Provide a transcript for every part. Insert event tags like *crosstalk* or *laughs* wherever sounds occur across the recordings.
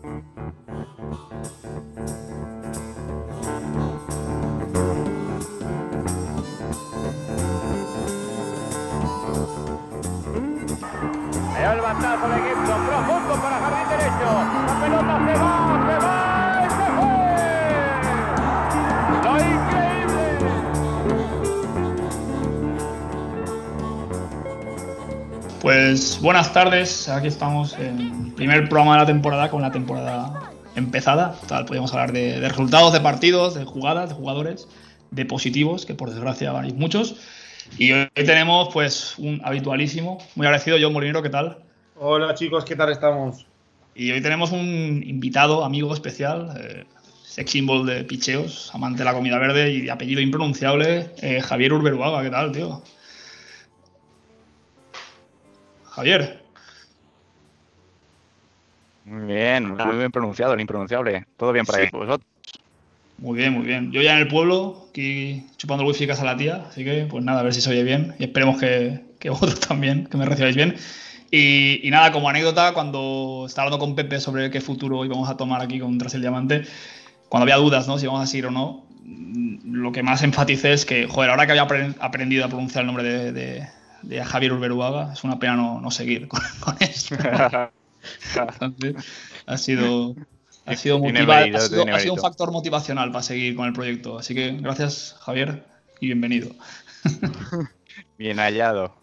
El batazo de Gibson, profundo para jardín derecho. La pelota se va, Pues buenas tardes, aquí estamos en el primer programa de la temporada con la temporada empezada. Tal, podríamos hablar de, de resultados de partidos, de jugadas, de jugadores, de positivos, que por desgracia hay muchos. Y hoy tenemos pues un habitualísimo, muy agradecido, John Molinero, ¿qué tal? Hola chicos, ¿qué tal estamos? Y hoy tenemos un invitado, amigo especial, eh, sex symbol de picheos, amante de la comida verde y de apellido impronunciable, eh, Javier Urberuaga, ¿qué tal, tío? Javier. Muy bien, muy bien pronunciado, el impronunciable. Todo bien para Sí. ahí. ¿Vosotros? Muy bien, muy bien. Yo ya en el pueblo, aquí chupando el wifi casa a la tía, así que pues nada, a ver si se oye bien y esperemos que, que *laughs* vosotros también, que me recibáis bien. Y, y nada, como anécdota, cuando estaba hablando con Pepe sobre qué futuro íbamos a tomar aquí con Tras el Diamante, cuando había dudas, ¿no? Si vamos a seguir o no, lo que más enfaticé es que, joder, ahora que había apren- aprendido a pronunciar el nombre de, de- de Javier Urberuaga, es una pena no, no seguir con, *laughs* con esto. Entonces, ha sido, ha sido, motiva- mérito, ha sido- tiene ha sido un factor motivacional para seguir con el proyecto. Así que gracias, Javier, y bienvenido. *laughs* Bien hallado.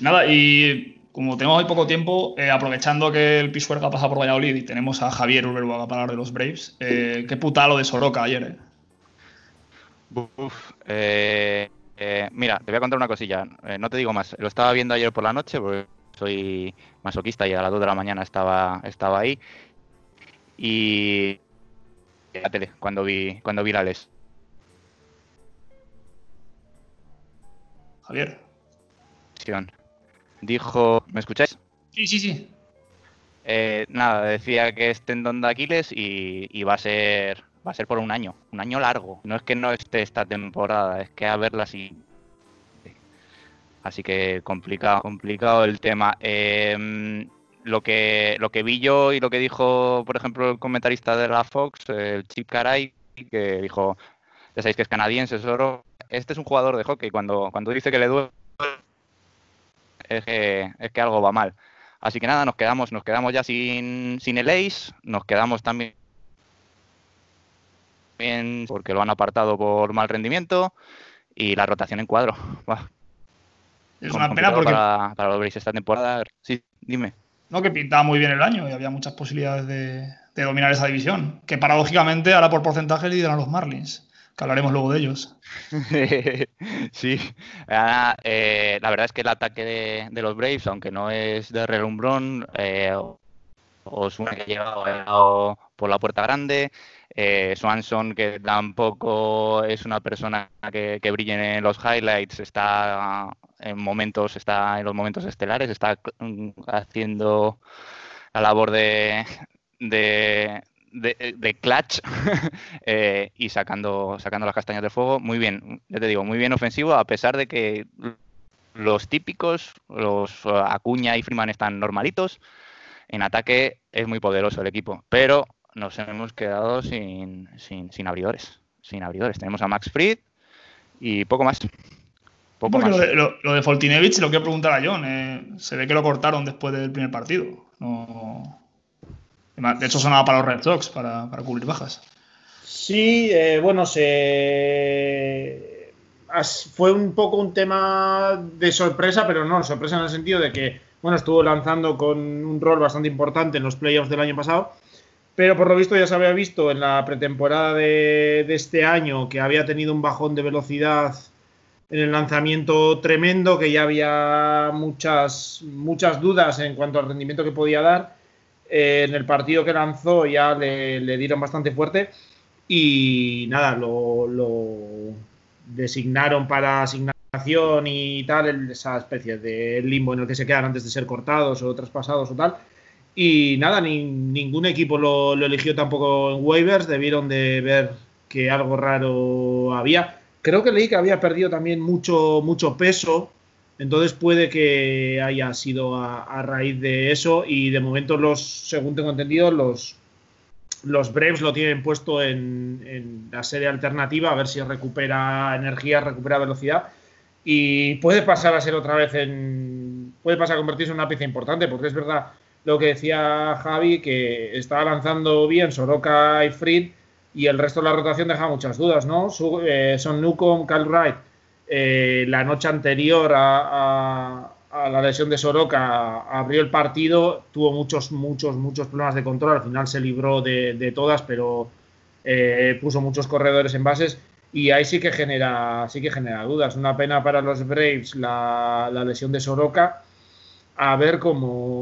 Nada, y como tenemos hoy poco tiempo, eh, aprovechando que el Pisuerga pasa por Valladolid y tenemos a Javier Urberuaga para hablar de los Braves, eh, qué puta lo de Soroka ayer, eh. Uf, eh, eh, mira, te voy a contar una cosilla. Eh, no te digo más. Lo estaba viendo ayer por la noche porque soy masoquista y a las 2 de la mañana estaba, estaba ahí. Y la tele, cuando vi, cuando vi la les. Javier. Dijo, ¿me escucháis? Sí, sí, sí. Eh, nada, decía que es tendón de Aquiles y, y va a ser va a ser por un año, un año largo. No es que no esté esta temporada, es que a verla así. Así que complicado, complicado el tema. Eh, lo que lo que vi yo y lo que dijo, por ejemplo, el comentarista de la Fox, el Chip Caray, que dijo, ya sabéis que es canadiense, Soro. Este es un jugador de hockey. Cuando, cuando dice que le duele, es que, es que algo va mal. Así que nada, nos quedamos, nos quedamos ya sin, sin el ace, nos quedamos también bien porque lo han apartado por mal rendimiento y la rotación en cuadro. *laughs* Buah, Es una pena porque para, para los Braves esta temporada. Sí, dime. no que pintaba muy bien el año y había muchas posibilidades de, de dominar esa división. Que paradójicamente ahora por porcentaje lideran los Marlins, que hablaremos luego de ellos. *laughs* sí, Ah, eh, la verdad es que el ataque de, de los Braves, aunque no es de relumbrón, eh, Osuna que ha llegado por la puerta grande, eh, Swanson que tampoco es una persona que, brille en los highlights, está en momentos, está en los momentos estelares, está mm, haciendo la labor de, de, de, de clutch *laughs* eh, y sacando, sacando las castañas del fuego. Muy bien, ya te digo, muy bien ofensivo, a pesar de que los típicos, los eh, Acuña y Freeman están normalitos. En ataque es muy poderoso el equipo, pero nos hemos quedado sin, sin, sin abridores. Sin abridores. Tenemos a Max Fried y poco más. Poco más. lo, de, lo, lo de Foltinevich lo quiero preguntar a John. eh, se ve que lo cortaron después del primer partido. No... De hecho, sonaba para los Red Sox, para, para cubrir bajas. Sí, eh, bueno, se as- fue un poco un tema de sorpresa, pero no, sorpresa en el sentido de que, bueno, estuvo lanzando con un rol bastante importante en los playoffs del año pasado, pero por lo visto ya se había visto en la pretemporada de, este año que había tenido un bajón de velocidad en el lanzamiento tremendo, que ya había muchas, muchas dudas en cuanto al rendimiento que podía dar. Eh, en el partido que lanzó ya le, dieron bastante fuerte y nada, lo, designaron para asignación y tal, esa especie de limbo en el que se quedan antes de ser cortados o traspasados o tal. Y nada, ni, ningún equipo lo, eligió tampoco en waivers, debieron de ver que algo raro había. Creo que leí que había perdido también mucho, mucho peso, entonces puede que haya sido a, raíz de eso y de momento los, según tengo entendido, los los Braves lo tienen puesto en, la serie alternativa, a ver si recupera energía, recupera velocidad. Y puede pasar a ser otra vez en. Puede pasar a convertirse en una pieza importante, porque es verdad lo que decía Javi, que estaba lanzando bien Soroka y Fried, y el resto de la rotación deja muchas dudas, ¿no? Eh, son Newcomb, Cal Wright, eh, la noche anterior a la lesión de Soroka abrió el partido, tuvo muchos, muchos, muchos problemas de control, al final se libró de, todas, pero eh, puso muchos corredores en bases y ahí sí que genera, sí que genera dudas. Una pena para los Braves la, lesión de Soroka, a ver cómo,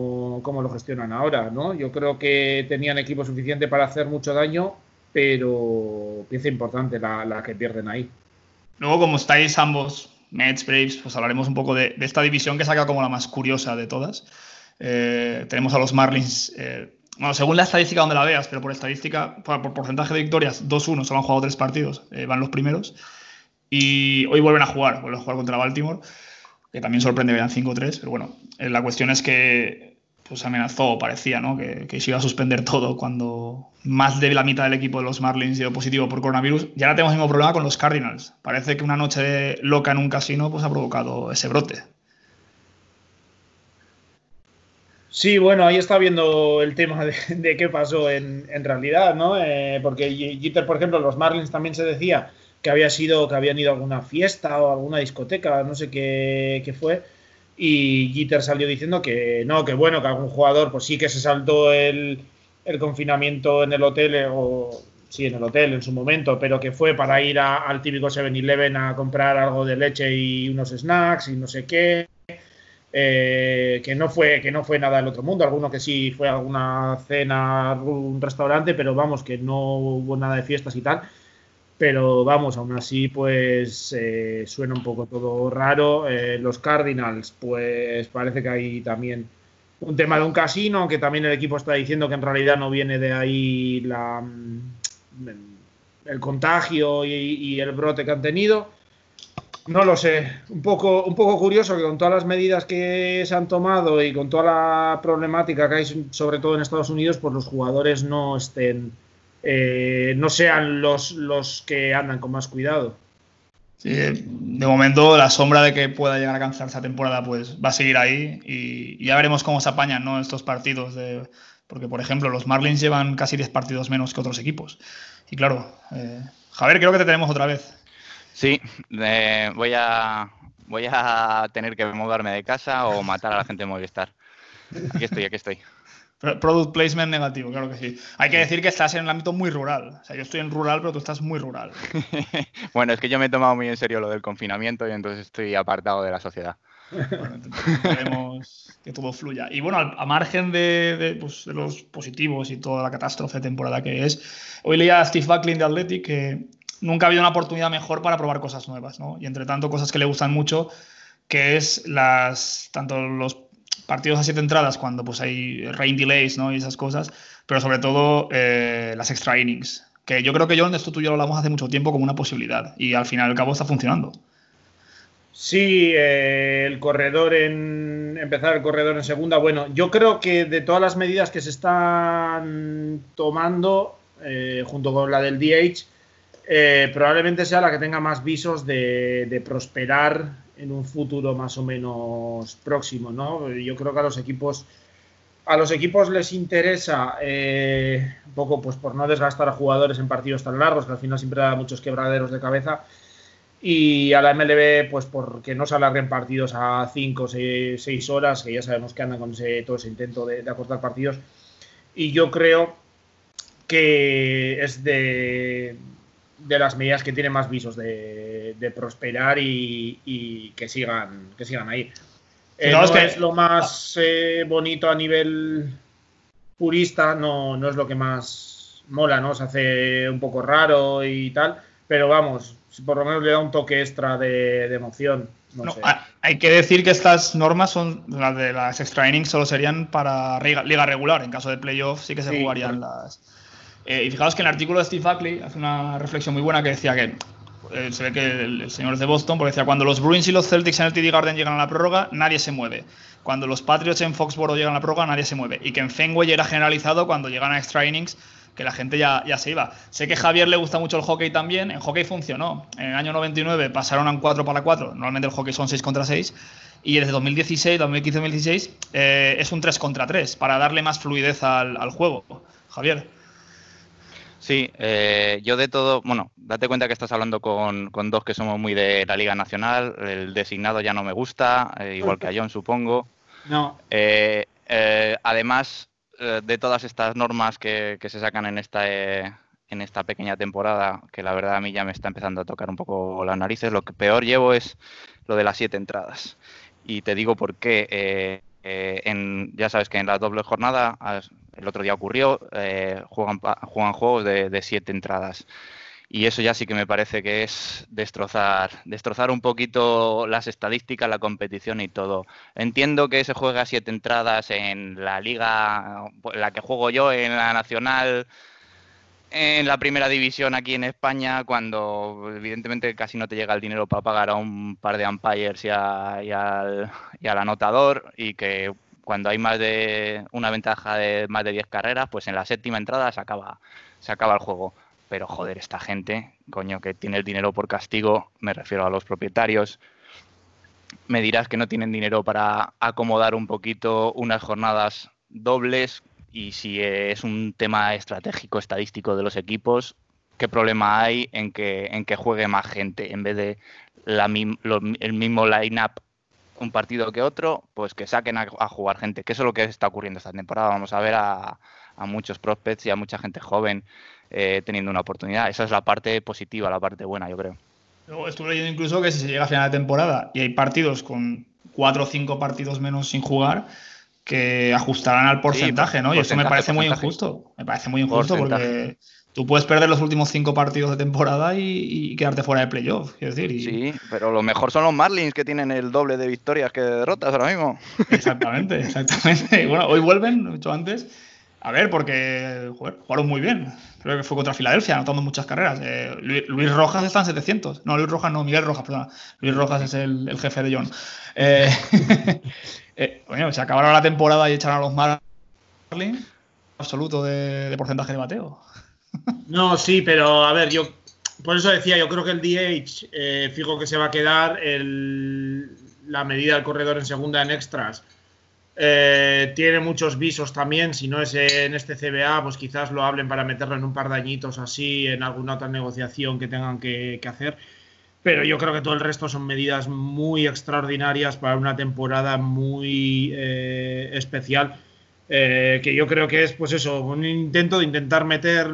lo gestionan ahora, ¿no? Yo creo que tenían equipo suficiente para hacer mucho daño, pero pieza importante la, que pierden ahí. Luego, como estáis ambos Mets, Braves, pues hablaremos un poco de, esta división que saca como la más curiosa de todas. Eh, tenemos a los Marlins, eh, bueno, según la estadística donde la veas, pero por estadística, por, porcentaje de victorias, 2-1, solo han jugado tres partidos, eh, van los primeros. Y hoy vuelven a jugar, vuelven a jugar contra Baltimore, que también sorprende, vean 5-3, pero bueno, la cuestión es que pues amenazó, parecía, ¿no? Que, se iba a suspender todo cuando más de la mitad del equipo de los Marlins dio positivo por coronavirus. Y ahora tenemos el mismo problema con los Cardinals. Parece que una noche loca en un casino pues, ha provocado ese brote. Sí, bueno, ahí está viendo el tema de, qué pasó en, realidad, ¿no? Eh, porque Jeter, por ejemplo, los Marlins también se decía que había sido, que habían ido a alguna fiesta o alguna discoteca, no sé qué, qué fue y Jeter salió diciendo que no, que bueno, que algún jugador pues sí que se saltó el, confinamiento en el hotel, eh, o sí, en el hotel en su momento, pero que fue para ir al típico 7-Eleven a comprar algo de leche y unos snacks y no sé qué. Eh, que no fue que no fue nada del otro mundo, alguno que sí fue alguna cena, un restaurante, pero vamos, que no hubo nada de fiestas y tal pero vamos, aún así, pues eh, suena un poco todo raro. Eh, los Cardinals, pues parece que hay también un tema de un casino, aunque también el equipo está diciendo que en realidad no viene de ahí mm, el contagio y, el brote que han tenido. No lo sé, un poco, un poco curioso que con todas las medidas que se han tomado y con toda la problemática que hay, sobre todo en Estados Unidos, pues los jugadores no estén eh, no sean los, los que andan con más cuidado. de momento la sombra de que pueda llegar a alcanzar esa temporada pues va a seguir ahí y, ya veremos cómo se apañan ¿no? estos partidos. De, porque, por ejemplo, los Marlins llevan casi 10 partidos menos que otros equipos. Y claro, eh, Javier, creo que te tenemos otra vez. Sí, voy, a, voy a tener que mudarme de casa o matar a la gente de Movistar. Aquí estoy, aquí estoy. Product placement negativo, claro que sí. Hay que decir que estás en el ámbito muy rural. O sea, yo estoy en rural, pero tú estás muy rural. *laughs* bueno, es que yo me he tomado muy en serio lo del confinamiento y entonces estoy apartado de la sociedad. Bueno, esperemos que todo fluya. Y bueno, a margen pues, de, los positivos y toda la catástrofe de temporada que es, hoy leía a Steve Buckley de Athletic que nunca ha habido una oportunidad mejor para probar cosas nuevas, ¿no? Y entre tanto, cosas que le gustan mucho, que es las tanto los partidos a siete entradas cuando pues hay rain delays ¿no? y esas cosas, pero sobre todo eh, las extra innings, que yo creo que John, esto tú y yo lo hablamos hace mucho tiempo como una posibilidad y al final al cabo está funcionando. Sí, eh, el corredor en empezar el corredor en segunda. Bueno, yo creo que de todas las medidas que se están tomando, eh, junto con la del DH, probablemente sea la que tenga más visos de, de prosperar en un futuro más o menos próximo, ¿no? Yo creo que a los equipos a los equipos les interesa eh, un poco pues por no desgastar a jugadores en partidos tan largos que al final siempre da muchos quebraderos de cabeza y a la MLB pues porque no se alarguen partidos a 5 o 6 horas que ya sabemos que andan con ese, todo ese intento de acortar partidos y yo creo que es de de las medidas que tienen más visos de, prosperar y, que sigan que sigan ahí. Eh, no, es, que... es lo más eh, bonito a nivel purista, no, no es lo que más mola, ¿no? Se hace un poco raro y tal, pero vamos, por lo menos le da un toque extra de, emoción. No, Hay que decir que estas normas son las de las extra innings solo serían para liga regular. En caso de playoff sí que se jugarían las, eh, y fijaos que en el artículo de Steve Buckley hace una reflexión muy buena que decía que eh, se ve que el, señor es de Boston, porque decía, cuando los Bruins y los Celtics en el TD Garden llegan a la prórroga, nadie se mueve. Cuando los Patriots en Foxborough llegan a la prórroga, nadie se mueve. Y que en Fenway era generalizado cuando llegan a extra innings, que la gente ya, ya se iba. Sé que a Javier le gusta mucho el hockey también, en hockey funcionó. En el año 99 pasaron a un 4 para 4, normalmente el hockey son 6 contra 6, y desde 2016, 2015-2016 eh, es un 3 contra 3, para darle más fluidez al, al juego. Javier. Sí, eh, yo de todo, bueno, date cuenta que estás hablando con, con, dos que somos muy de la Liga Nacional, el designado ya no me gusta, eh, igual que a John supongo. No. Eh, eh además de todas estas normas que, que se sacan en esta, en esta pequeña temporada, que la verdad a mí ya me está empezando a tocar un poco las narices, lo que peor llevo es lo de las siete entradas. Y te digo por qué. En, ya sabes que en la doble jornada el otro día ocurrió, eh, juegan, juegos de, siete entradas. Y eso ya sí que me parece que es destrozar, destrozar un poquito las estadísticas, la competición y todo. Entiendo que se juega siete entradas en la liga, la que juego yo, en la nacional, en la primera división aquí en España, cuando evidentemente casi no te llega el dinero para pagar a un par de umpires y, al, y al anotador, y que cuando hay más de una ventaja de más de 10 carreras, pues en la séptima entrada se acaba, se acaba el juego. Pero joder, esta gente, coño, que tiene el dinero por castigo, me refiero a los propietarios, me dirás que no tienen dinero para acomodar un poquito unas jornadas dobles y si es un tema estratégico, estadístico de los equipos, ¿qué problema hay en que, en que juegue más gente en vez de la, el mismo line-up un partido que otro, pues que saquen a, jugar gente, que eso es lo que está ocurriendo esta temporada. Vamos a ver a, muchos prospects y a mucha gente joven eh, teniendo una oportunidad. Esa es la parte positiva, la parte buena, yo creo. Luego estuve leyendo incluso que si se llega a final de temporada y hay partidos con cuatro o cinco partidos menos sin jugar, que ajustarán al porcentaje, ¿no? Y eso me parece muy injusto. Me parece muy injusto porque tú puedes perder los últimos cinco partidos de temporada y, quedarte fuera de playoff. decir, Sí, pero lo mejor son los Marlins que tienen el doble de victorias que de derrotas ahora mismo. Exactamente, exactamente. *laughs* Bueno, hoy vuelven, lo he antes. A ver, porque jugaron muy bien. Creo que fue contra Filadelfia, anotando muchas carreras. Eh, Luis, Rojas está en 700. No, Luis Rojas no, Miguel Rojas, perdón. Luis Rojas es el, jefe de John. Eh, *laughs* eh, bueno, se acabaron la temporada y echaron a los Marlins absoluto de, de porcentaje de bateo. No, sí, pero a ver, yo por eso decía, yo creo que el DH, eh, fijo que se va a quedar la medida del corredor en segunda en extras. Eh, tiene muchos visos también, si no es en este CBA, pues quizás lo hablen para meterlo en un par de añitos así, en alguna otra negociación que tengan que, hacer. Pero yo creo que todo el resto son medidas muy extraordinarias para una temporada muy eh, especial eh, que yo creo que es, pues eso, un intento de intentar meter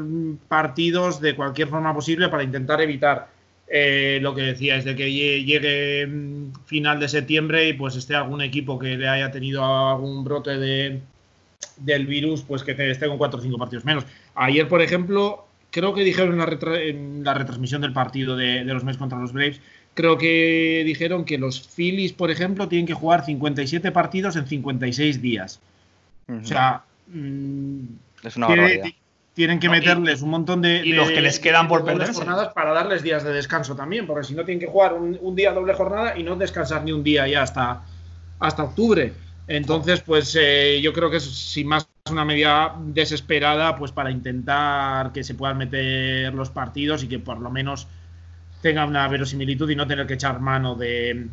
partidos de cualquier forma posible para intentar evitar eh, lo que decía, de que llegue mm, final de septiembre y pues esté algún equipo que le haya tenido algún brote de, del virus, pues que esté con cuatro o cinco partidos menos. Ayer, por ejemplo, creo que dijeron en la, retransmisión del partido de, de los Mets contra los Braves, creo que dijeron que los Phillies, por ejemplo, tienen que jugar 57 partidos en 56 días. O sea, mm, es una tienen que meterles un montón de. Y los que les quedan por perder. jornadas para darles días de descanso también, porque si no tienen que jugar un, día doble jornada y no descansar ni un día ya hasta, hasta octubre. Entonces, pues eh, yo creo que es sin más una medida desesperada, pues para intentar que se puedan meter los partidos y que por lo menos tenga una verosimilitud y no tener que echar mano de,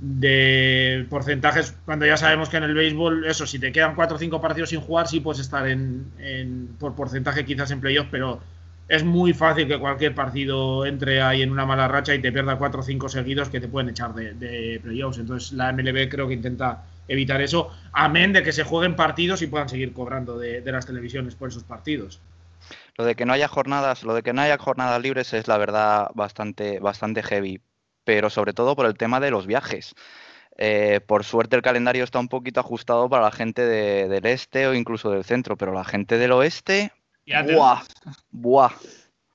de porcentajes, cuando ya sabemos que en el béisbol, eso, si te quedan 4 o 5 partidos sin jugar, sí puedes estar en, por porcentaje quizás en playoff, pero es muy fácil que cualquier partido entre ahí en una mala racha y te pierda 4 o 5 seguidos que te pueden echar de, de playoffs. Entonces la MLB creo que intenta evitar eso, amén de que se jueguen partidos y puedan seguir cobrando de, de las televisiones por esos partidos. Lo de que no haya jornadas, lo de que no haya jornadas libres es la verdad bastante, bastante heavy pero sobre todo por el tema de los viajes. Eh, por suerte el calendario está un poquito ajustado para la gente del este o incluso del centro, pero la gente del oeste, ¡buah! ¡buah!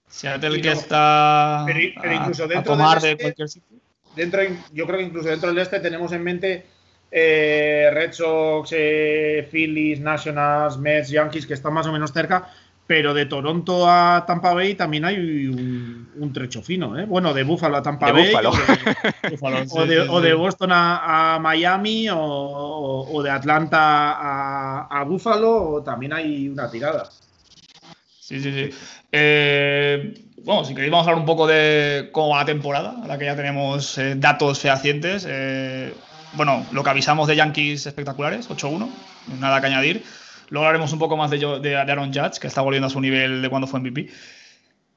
Seattle que está pero, incluso dentro a tomar de este, cualquier sitio. Dentro, yo creo que incluso dentro del este tenemos en mente eh, Red Sox, eh, Phillies, Nationals, Mets, Yankees, que están más o menos cerca, pero de Toronto a Tampa Bay también hay un, trecho fino, ¿eh? Bueno, de Buffalo a Tampa Bay. O, de, *laughs* Boston a, Miami o, de Atlanta a, a Buffalo también hay una tirada. Sí, sí, sí. Eh, bueno, si queréis vamos a hablar un poco de cómo va la temporada, a la que ya tenemos eh, datos fehacientes. Eh, bueno, lo que avisamos de Yankees espectaculares, 8-1, nada que añadir. Luego hablaremos un poco más de, de, Aaron Judge, que está volviendo a su nivel de cuando fue MVP.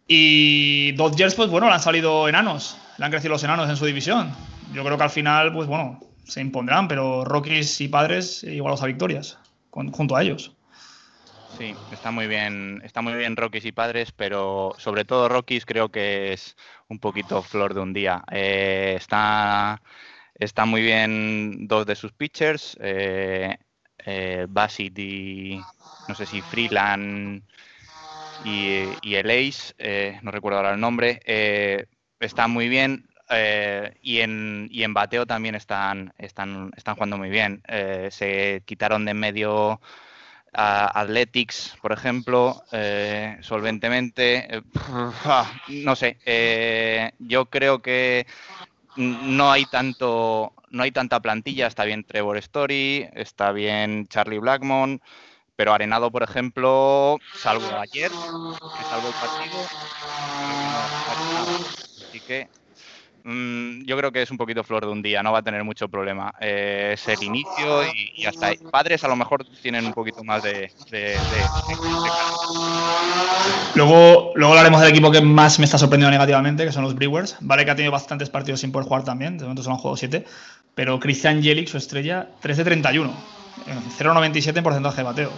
Y Dodgers, pues bueno, le han salido enanos, le han crecido los enanos en su división. Yo creo que al final, pues bueno, se impondrán, pero Rockies y Padres igualados a victorias, junto a ellos. Sí, está muy bien, está muy bien Rockies y Padres, pero sobre todo Rockies creo que es un poquito flor de un día. Eh, está, está muy bien dos de sus pitchers, eh, eh, Basit no sé si Freeland y, y el Ace, eh, no recuerdo ahora el nombre, eh, está muy bien. Eh, y, en, y en bateo también están, están, están jugando muy bien. Se quitaron de en medio Athletics, por ejemplo, solventemente. Eh, no sé, yo creo que no hay tanto, no hay tanta plantilla. Está bien Trevor Story, está bien Charlie Blackmon, pero Arenado, por ejemplo, salvo ayer, que salvo el partido, Así que mm, yo creo que es un poquito flor de un día, no va a tener mucho problema. Eh, es el inicio y, y, hasta ahí. Padres a lo mejor tienen un poquito más de. de, de, de luego, luego hablaremos del equipo que más me está sorprendiendo negativamente, que son los Brewers. Vale que ha tenido bastantes partidos sin poder jugar también, de momento solo han jugado 7. Pero Christian Jelic, su estrella, 3 de 31. 0,97 en porcentaje de bateo.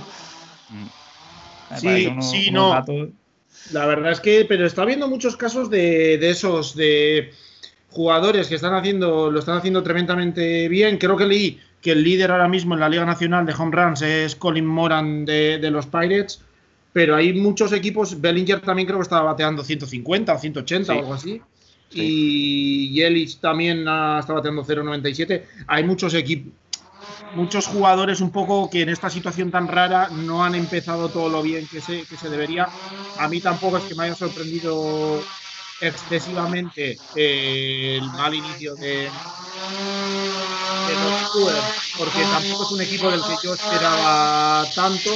Sí, uno, sí, no. La verdad es que, pero está habiendo muchos casos de, de esos, de jugadores que están haciendo, lo están haciendo tremendamente bien. Creo que leí que el líder ahora mismo en la Liga Nacional de Home Runs es Colin Moran de, de los Pirates, pero hay muchos equipos, Bellinger también creo que estaba bateando 150 o 180 sí. o algo así. Sí. Y Yelich también está bateando 0.97. Hay muchos equipos, muchos jugadores un poco que en esta situación tan rara no han empezado todo lo bien que se, que se debería. A mí tampoco es que me haya sorprendido excesivamente eh, el mal inicio de, los Cougars, porque tampoco es un equipo del que yo esperaba tanto,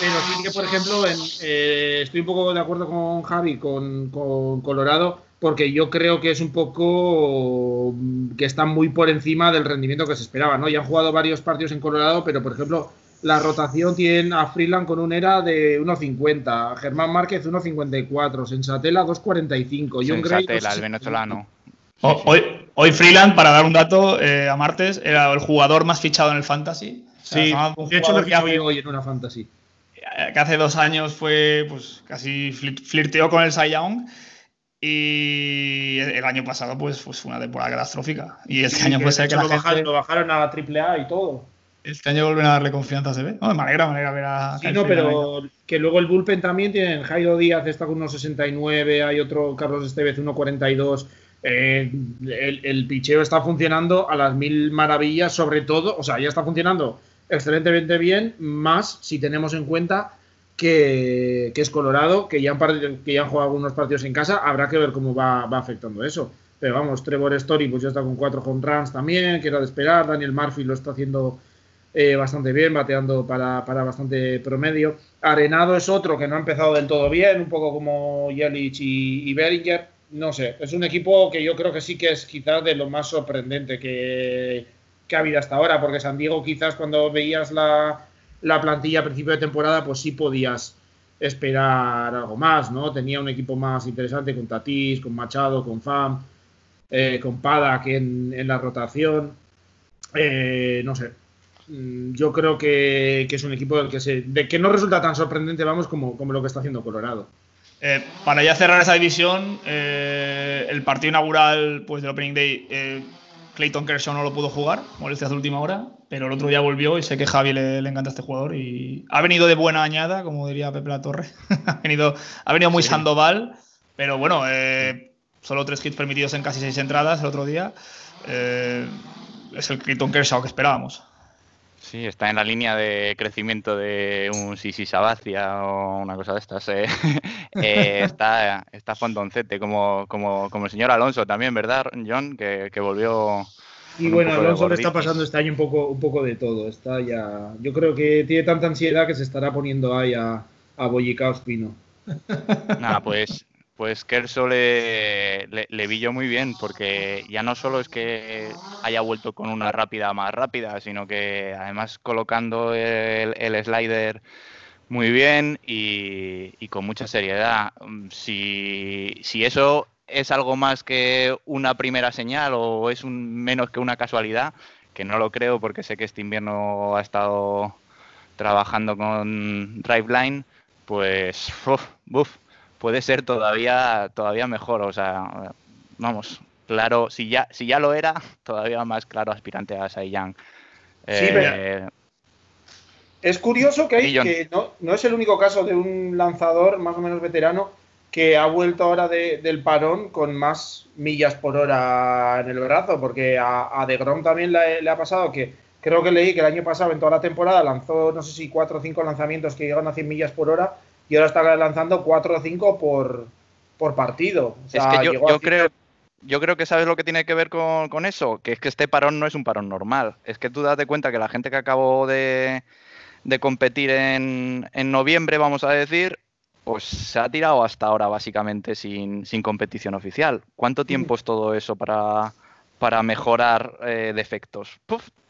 pero sí que, por ejemplo, en, eh, estoy un poco de acuerdo con Javi, con, con Colorado, porque yo creo que es un poco que están muy por encima del rendimiento que se esperaba, ¿no? Ya han jugado varios partidos en Colorado, pero por ejemplo, la rotación tiene a Freeland con un era de 1.50, a Germán Márquez 1.54, Sensatela 2.45, John Gray Sensatela, el venezolano. Oh, hoy, hoy Freeland, para dar un dato eh, a Martes, era el jugador más fichado en el Fantasy. Sí, o sea, de hecho lo que hace hoy en una Fantasy. Que hace dos años fue, pues, casi flirteó con el Cy Young y el año pasado pues, pues fue una temporada catastrófica. Y este sí, año puede ser que lo, la bajaron, gente... lo bajaron a AAA y todo. Este año vuelven a darle confianza, se ve. No, me alegra, me alegra ver a. Sí, no, pero que luego el bullpen también tienen. Jairo Díaz está con unos 69, hay otro Carlos Estevez 1.42. Eh, el, el picheo está funcionando a las mil maravillas, sobre todo, o sea, ya está funcionando excelentemente bien, más si tenemos en cuenta que, que, es Colorado, que ya, han, que ya han jugado algunos partidos en casa, habrá que ver cómo va, va, afectando eso. Pero vamos, Trevor Story pues ya está con cuatro home runs también, que era de esperar, Daniel Murphy lo está haciendo eh, bastante bien, bateando para, para, bastante promedio. Arenado es otro que no ha empezado del todo bien, un poco como Yelich y, y Beringer. No sé, es un equipo que yo creo que sí que es quizás de lo más sorprendente que, que ha habido hasta ahora, porque San Diego quizás cuando veías la, la plantilla a principio de temporada, pues sí podías esperar algo más, ¿no? Tenía un equipo más interesante con Tatís, con Machado, con Fam, eh, con Pada que en, en la rotación. Eh, no sé. Yo creo que, que, es un equipo del que, se, de que no resulta tan sorprendente, vamos, como, como lo que está haciendo Colorado. Eh, para ya cerrar esa división, eh, el partido inaugural pues, del Opening Day, eh, Clayton Kershaw no lo pudo jugar, molestias de última hora, pero el otro día volvió y sé que Javi le, le, encanta este jugador y ha venido de buena añada, como diría Pepe La Torre. *laughs* ha, venido, ha venido muy sí. Sandoval, pero bueno, eh, solo tres hits permitidos en casi seis entradas el otro día. Eh, es el Clayton Kershaw que esperábamos. Sí, está en la línea de crecimiento de un Sisi Sabacia o una cosa de estas. Eh. *laughs* eh, está, está fondoncete, como, como, como el señor Alonso también, ¿verdad, John? Que, que volvió. Y bueno, Alonso le está pasando este año un poco, un poco de todo. Está ya. Yo creo que tiene tanta ansiedad que se estará poniendo ahí a, a Bollicao Espino. Nada, pues, pues Kerso le, le, vi yo muy bien, porque ya no solo es que haya vuelto con una rápida más rápida, sino que además colocando el, slider muy bien y, con mucha seriedad. Si, si eso es algo más que una primera señal o es un, menos que una casualidad, que no lo creo porque sé que este invierno ha estado trabajando con Driveline, pues puede ser todavía, todavía mejor. O sea, vamos, claro, si ya, si ya lo era, *laughs* todavía más claro aspirante a Cy Young. Eh, es curioso que, hay, que no, no, es el único caso de un lanzador más o menos veterano que ha vuelto ahora del parón con más millas por hora en el brazo, porque a, a De Grom también le, ha pasado que creo que leí que el año pasado en toda la temporada lanzó no sé si cuatro o cinco lanzamientos que llegan a 100 millas por hora y ahora está lanzando cuatro o cinco por, por partido. es que yo, creo... Yo creo que sabes lo que tiene que ver con, eso, que es que este parón no es un parón normal. Es que tú date cuenta que la gente que acabó de, de competir en, en noviembre, vamos a decir, pues se ha tirado hasta ahora básicamente sin, competición oficial. ¿Cuánto tiempo es todo eso para, para mejorar eh, defectos?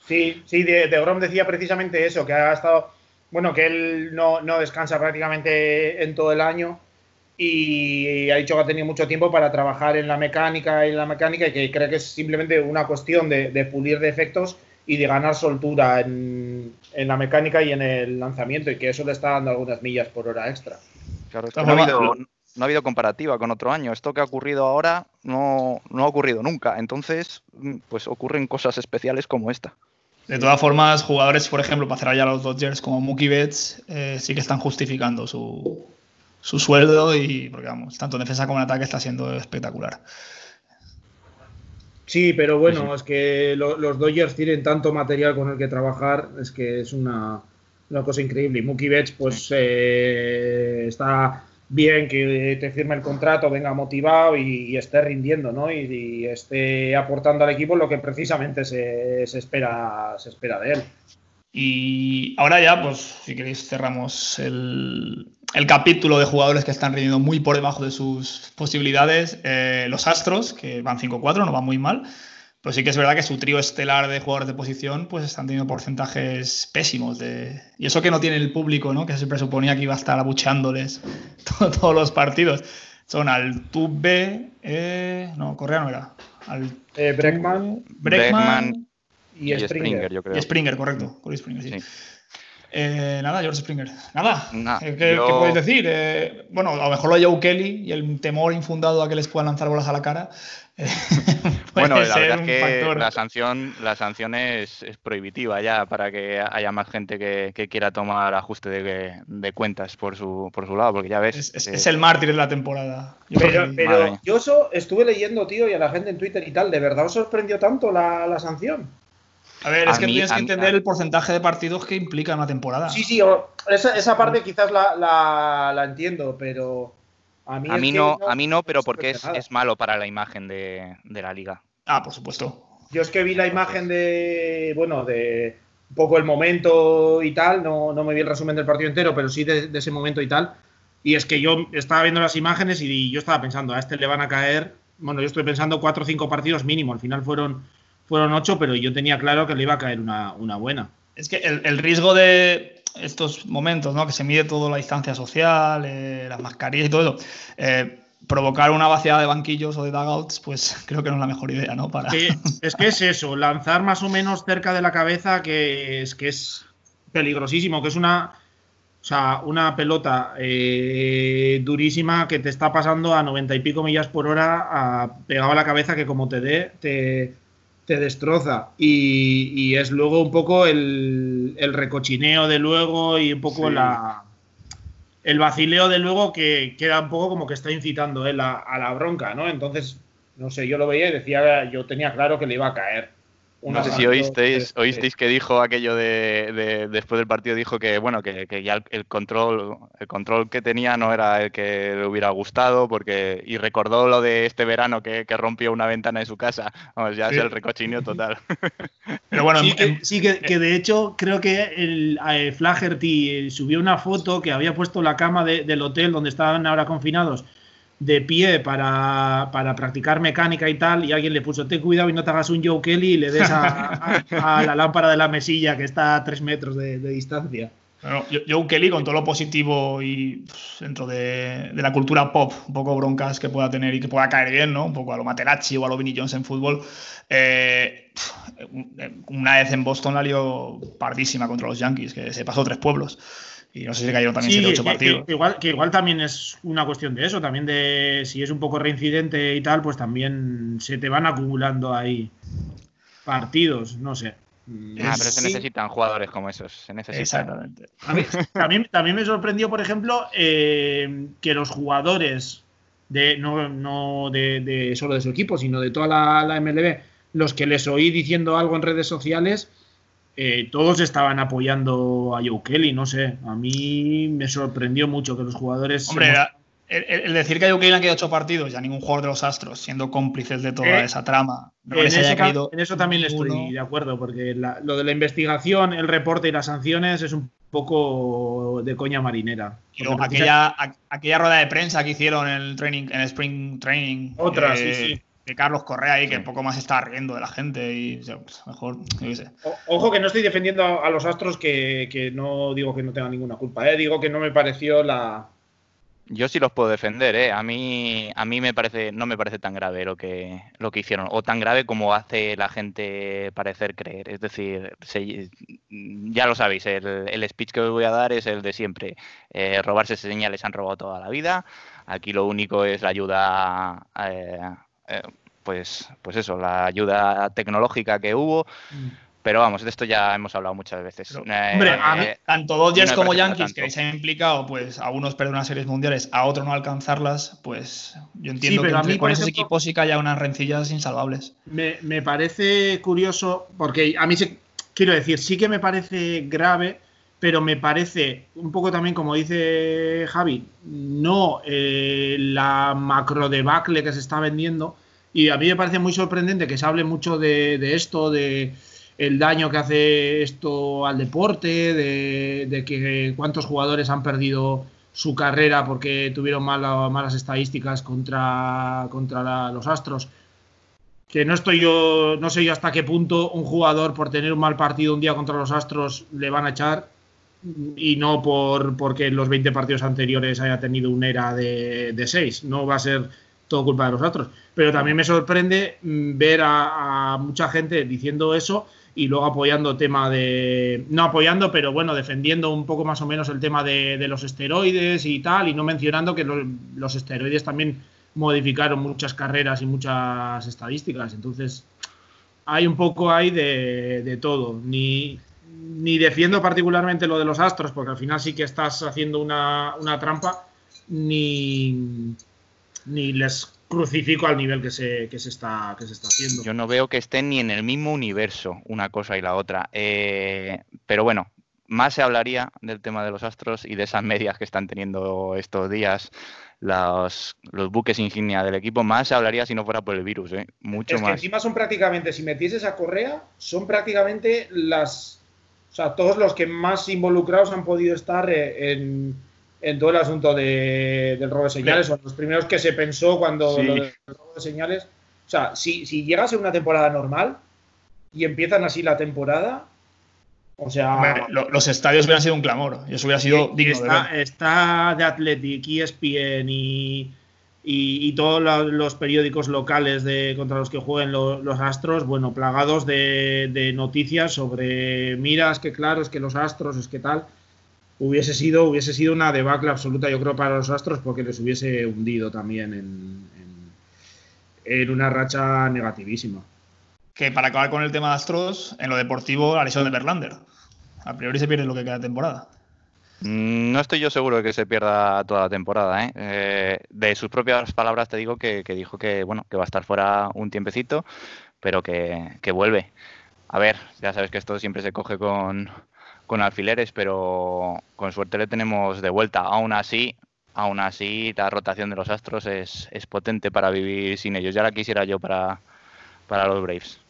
Sí, sí, de, Grom decía precisamente eso, que ha estado, bueno, que él no, descansa prácticamente en todo el año y ha dicho que ha tenido mucho tiempo para trabajar en la mecánica y en la mecánica y que cree que es simplemente una cuestión de, de pulir defectos y de ganar soltura en, en, la mecánica y en el lanzamiento y que eso le está dando algunas millas por hora extra no, ha habido, comparativa con otro año. Esto que ha ocurrido ahora no, ha ocurrido nunca. Entonces, pues ocurren cosas especiales como esta. De todas formas, jugadores, por ejemplo, para cerrar ya los Dodgers como Mookie Betts, eh, sí que están justificando su, sueldo y, porque vamos, tanto en defensa como en ataque está siendo espectacular. Sí, pero bueno, es que los Dodgers tienen tanto material con el que trabajar, es que es una, una cosa increíble. Y Mookie Betts, pues eh, está bien que te firme el contrato, venga motivado y, esté rindiendo, ¿no? Y, esté aportando al equipo lo que precisamente se, espera, se espera de él. Y ahora ya, pues, si queréis, cerramos el, capítulo de jugadores que están rindiendo muy por debajo de sus posibilidades. Eh, los Astros, que van 5-4, no van muy mal. Pues sí que es verdad que su trío estelar de jugadores de posición pues están teniendo porcentajes pésimos. De... Y eso que no tiene el público, ¿no? que se presuponía que iba a estar abucheándoles *laughs* todos los partidos. Son Altuve, eh, no, Correa no era. Eh, Breckman, Breckman, y, Springer. yo creo. Y Springer, correcto. Springer, sí. Eh, nada, George Springer. Nada. ¿Qué, ¿Qué, podéis decir? Eh, bueno, a lo mejor lo de Joe Kelly y el temor infundado a que les puedan lanzar bolas a la cara. *laughs* bueno, la verdad es que la sanción, la sanción es, prohibitiva ya para que haya más gente que, quiera tomar ajuste de, cuentas por su, por su lado, porque ya ves. Es, el mártir de la temporada. pero, yo eso estuve leyendo, tío, y a la gente en Twitter y tal, ¿de verdad os sorprendió tanto la, sanción? A ver, es que tienes que entender el porcentaje de partidos que implica una temporada. Sí, sí, esa, parte quizás la entiendo, pero a mí, no, a mí no, pero porque es, malo para la imagen de, la liga. Ah, por supuesto. Yo es que vi la imagen de, bueno, de un poco el momento y tal, no, no me vi el resumen del partido entero, pero sí de, ese momento y tal. Y es que yo estaba viendo las imágenes y yo estaba pensando, a este le van a caer, bueno, yo estoy pensando cuatro o cinco partidos mínimo, al final fueron, fueron ocho, pero yo tenía claro que le iba a caer una, una buena. Es que el riesgo de, estos momentos, ¿no? Que se mide toda la distancia social, eh, las mascarillas y todo eso. Eh, provocar una vaciada de banquillos o de dugouts, pues *laughs* creo que no es la mejor idea, ¿no? Para... es que es eso, lanzar más o menos cerca de la cabeza, que es, que es peligrosísimo, que es una, o sea, una pelota eh, durísima que te está pasando a noventa y pico millas por hora a, pegado a la cabeza que como te dé, te, te destroza. Y, es luego un poco el, recochineo de luego y un poco la el vacileo de luego que queda un poco como que está incitando él a, la bronca, ¿no? Entonces, no sé, yo lo veía y decía, yo tenía claro que le iba a caer. No sé si oísteis, oísteis que dijo aquello de, después del partido dijo que bueno que, ya el, control el control que tenía no era el que le hubiera gustado porque y recordó lo de este verano que, rompió una ventana de su casa. Vamos ya es el recochinio total. *laughs* Pero bueno sí, que, de hecho creo que el eh, Flaherty subió una foto que había puesto la cama del hotel donde estaban ahora confinados de pie para, practicar mecánica y tal, y alguien le puso, ten cuidado y no te hagas un Joe Kelly y le des a, la lámpara de la mesilla que está a tres metros de, distancia. Bueno, Joe Kelly, con todo lo positivo y dentro de, la cultura pop, un poco broncas que pueda tener y que pueda caer bien, ¿no? Un poco a lo Materazzi o a lo Vinnie Jones en fútbol. Eh, una vez en Boston la lió pardísima contra los Yankees, que se pasó tres pueblos. Y no sé si cayó también 7 8 partidos. Que, igual, que igual también es una cuestión de eso, también de si es un poco reincidente y tal, pues también se te van acumulando ahí partidos, no sé. Ah, pero se necesitan jugadores como esos. Se Exactamente. también, también me sorprendió, por ejemplo, eh, que los jugadores de no, no de, solo de su equipo, sino de toda la, la MLB, los que les oí diciendo algo en redes sociales, eh, todos estaban apoyando a Joe Kelly, no sé. A mí me sorprendió mucho que los jugadores. Hombre, el, decir que a Joe Kelly han quedado ocho partidos y a ningún jugador de los Astros siendo cómplices de toda eh, esa trama. en, eso, en, eso, también estoy de acuerdo, porque lo de la investigación, el reporte y las sanciones es un poco de coña marinera. aquella, aquella rueda de prensa que hicieron en el training, en el Spring Training. Otra, sí, sí de Carlos Correa ahí, que poco más está riendo de la gente y pues, mejor, ojo que no estoy defendiendo a los Astros, que, no digo que no tengan ninguna culpa, ¿eh? digo que no me pareció la... Yo sí los puedo defender, ¿eh? A mí, a mí me parece, no me parece tan grave lo que, lo que hicieron, o tan grave como hace la gente parecer creer. Es decir, ya lo sabéis, el, speech que os voy a dar es el de siempre. Eh, robarse señales han robado toda la vida. Aquí lo único es la ayuda eh, eh, pues, pues eso, la ayuda tecnológica que hubo. Mm. Pero vamos, de esto ya hemos hablado muchas veces. Eh, hombre, eh, tanto Dodgers como Yankees, que se han implicado, pues a unos perder unas series mundiales, a otros no alcanzarlas, pues yo entiendo que con esos equipos sí que haya unas rencillas insalvables. Me, me parece curioso, porque a mí, se, quiero decir, sí que me parece grave pero me parece un poco también, como dice Javi, no eh, la macro debacle que se está vendiendo. Y a mí me parece muy sorprendente que se hable mucho de, esto, de el daño que hace esto al deporte, de, que cuántos jugadores han perdido su carrera porque tuvieron malas estadísticas contra, contra los Astros. Que no estoy yo, no sé yo hasta qué punto un jugador por tener un mal partido un día contra los Astros le van a echar y no por porque los 20 partidos anteriores haya tenido una era de, de 6. No va a ser todo culpa de los otros. Pero también me sorprende mm, ver a, mucha gente diciendo eso y luego apoyando tema de. No apoyando, pero bueno, defendiendo un poco más o menos el tema de, los esteroides y tal, y no mencionando que los, esteroides también modificaron muchas carreras y muchas estadísticas. Entonces, hay un poco ahí de, de todo. Ni, ni defiendo particularmente lo de los astros, porque al final sí que estás haciendo una, trampa, ni, ni les crucifico al nivel que se, se está, que se está haciendo. Yo no veo que estén ni en el mismo universo una cosa y la otra. Eh, pero bueno, más se hablaría del tema de los astros y de esas medias que están teniendo estos días los, los buques insignia del equipo, más se hablaría si no fuera por el virus, ¿eh? mucho es que encima son prácticamente, si metieses a Correa, son prácticamente las o sea, todos los que más involucrados han podido estar eh, en, todo el asunto del robo de señales, son los primeros que se pensó cuando lo del robo de señales. O sea, si, si llegas a una temporada normal y empiezan así la temporada, o sea. los estadios hubieran sido un clamor. Eso hubiera sido digno está, de Está de Athletic, ESPN y y, todos los periódicos locales de, contra los que jueguen los Astros, bueno, plagados de, noticias sobre miras, que claro, es que los Astros, es que tal. Hubiese sido, hubiese sido una debacle absoluta, yo creo, para los Astros, porque les hubiese hundido también en, en, una racha negativísima. Que para acabar con el tema de Astros, en lo deportivo, la lesión de Berlander. A priori se pierde lo que queda de temporada. Mm, no estoy yo seguro de que se pierda toda la temporada. ¿eh? Eh, de sus propias palabras te digo que, dijo que bueno que va a estar fuera un tiempecito, pero que, vuelve. a ver, ya sabes que esto siempre se coge con, con alfileres, pero con suerte le tenemos de vuelta. Aún así, aún así, la rotación de los Astros es, es potente para vivir sin ellos. Ya la quisiera yo para, para los Braves.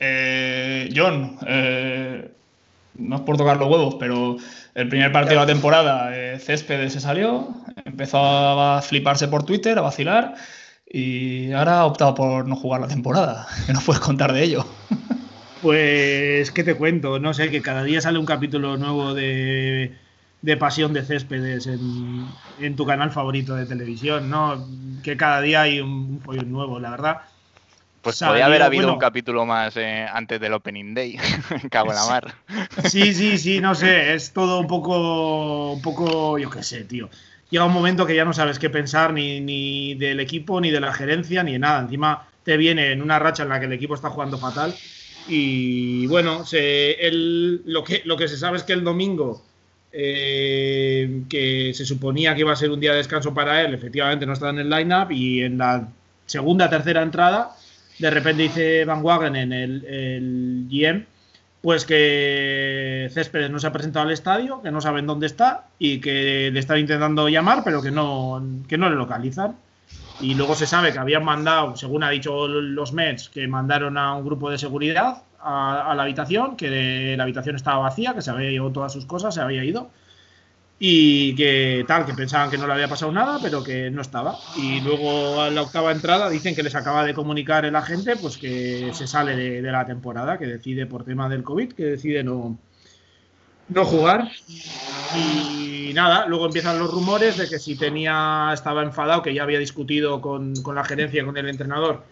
Eh, John, eh, no es por tocar los huevos, pero el primer partido de la temporada, eh, Céspedes se salió, empezó a fliparse por Twitter, a vacilar, y ahora ha optado por no jugar la temporada. ¿Qué nos puedes contar de ello? Pues, ¿qué te cuento? No sé, que cada día sale un capítulo nuevo de, de Pasión de Céspedes en, en, tu canal favorito de televisión, ¿no? Que cada día hay un, un nuevo, la verdad. Pues podría haber habido bueno, un capítulo más eh, antes del Opening Day. *laughs* Cago en la mar. Sí, sí, sí, no sé. Es todo un poco, un poco, yo qué sé, tío. Llega un momento que ya no sabes qué pensar ni, ni del equipo, ni de la gerencia, ni de nada. Encima te viene en una racha en la que el equipo está jugando fatal. Y bueno, se, el, lo, que, lo que se sabe es que el domingo, eh, que se suponía que iba a ser un día de descanso para él, efectivamente no está en el line-up. Y en la segunda, tercera entrada de repente dice Van Wagen en el, el, GM, pues que Céspedes no se ha presentado al estadio, que no saben dónde está y que le están intentando llamar, pero que no, que no le localizan. Y luego se sabe que habían mandado, según ha dicho los Mets, que mandaron a un grupo de seguridad a, a la habitación, que la habitación estaba vacía, que se había llevado todas sus cosas, se había ido y que tal, que pensaban que no le había pasado nada, pero que no estaba. Y luego a la octava entrada dicen que les acaba de comunicar el agente pues que se sale de, la temporada, que decide por tema del COVID, que decide no, no jugar. Y nada, luego empiezan los rumores de que si tenía, estaba enfadado, que ya había discutido con, con la gerencia, con el entrenador,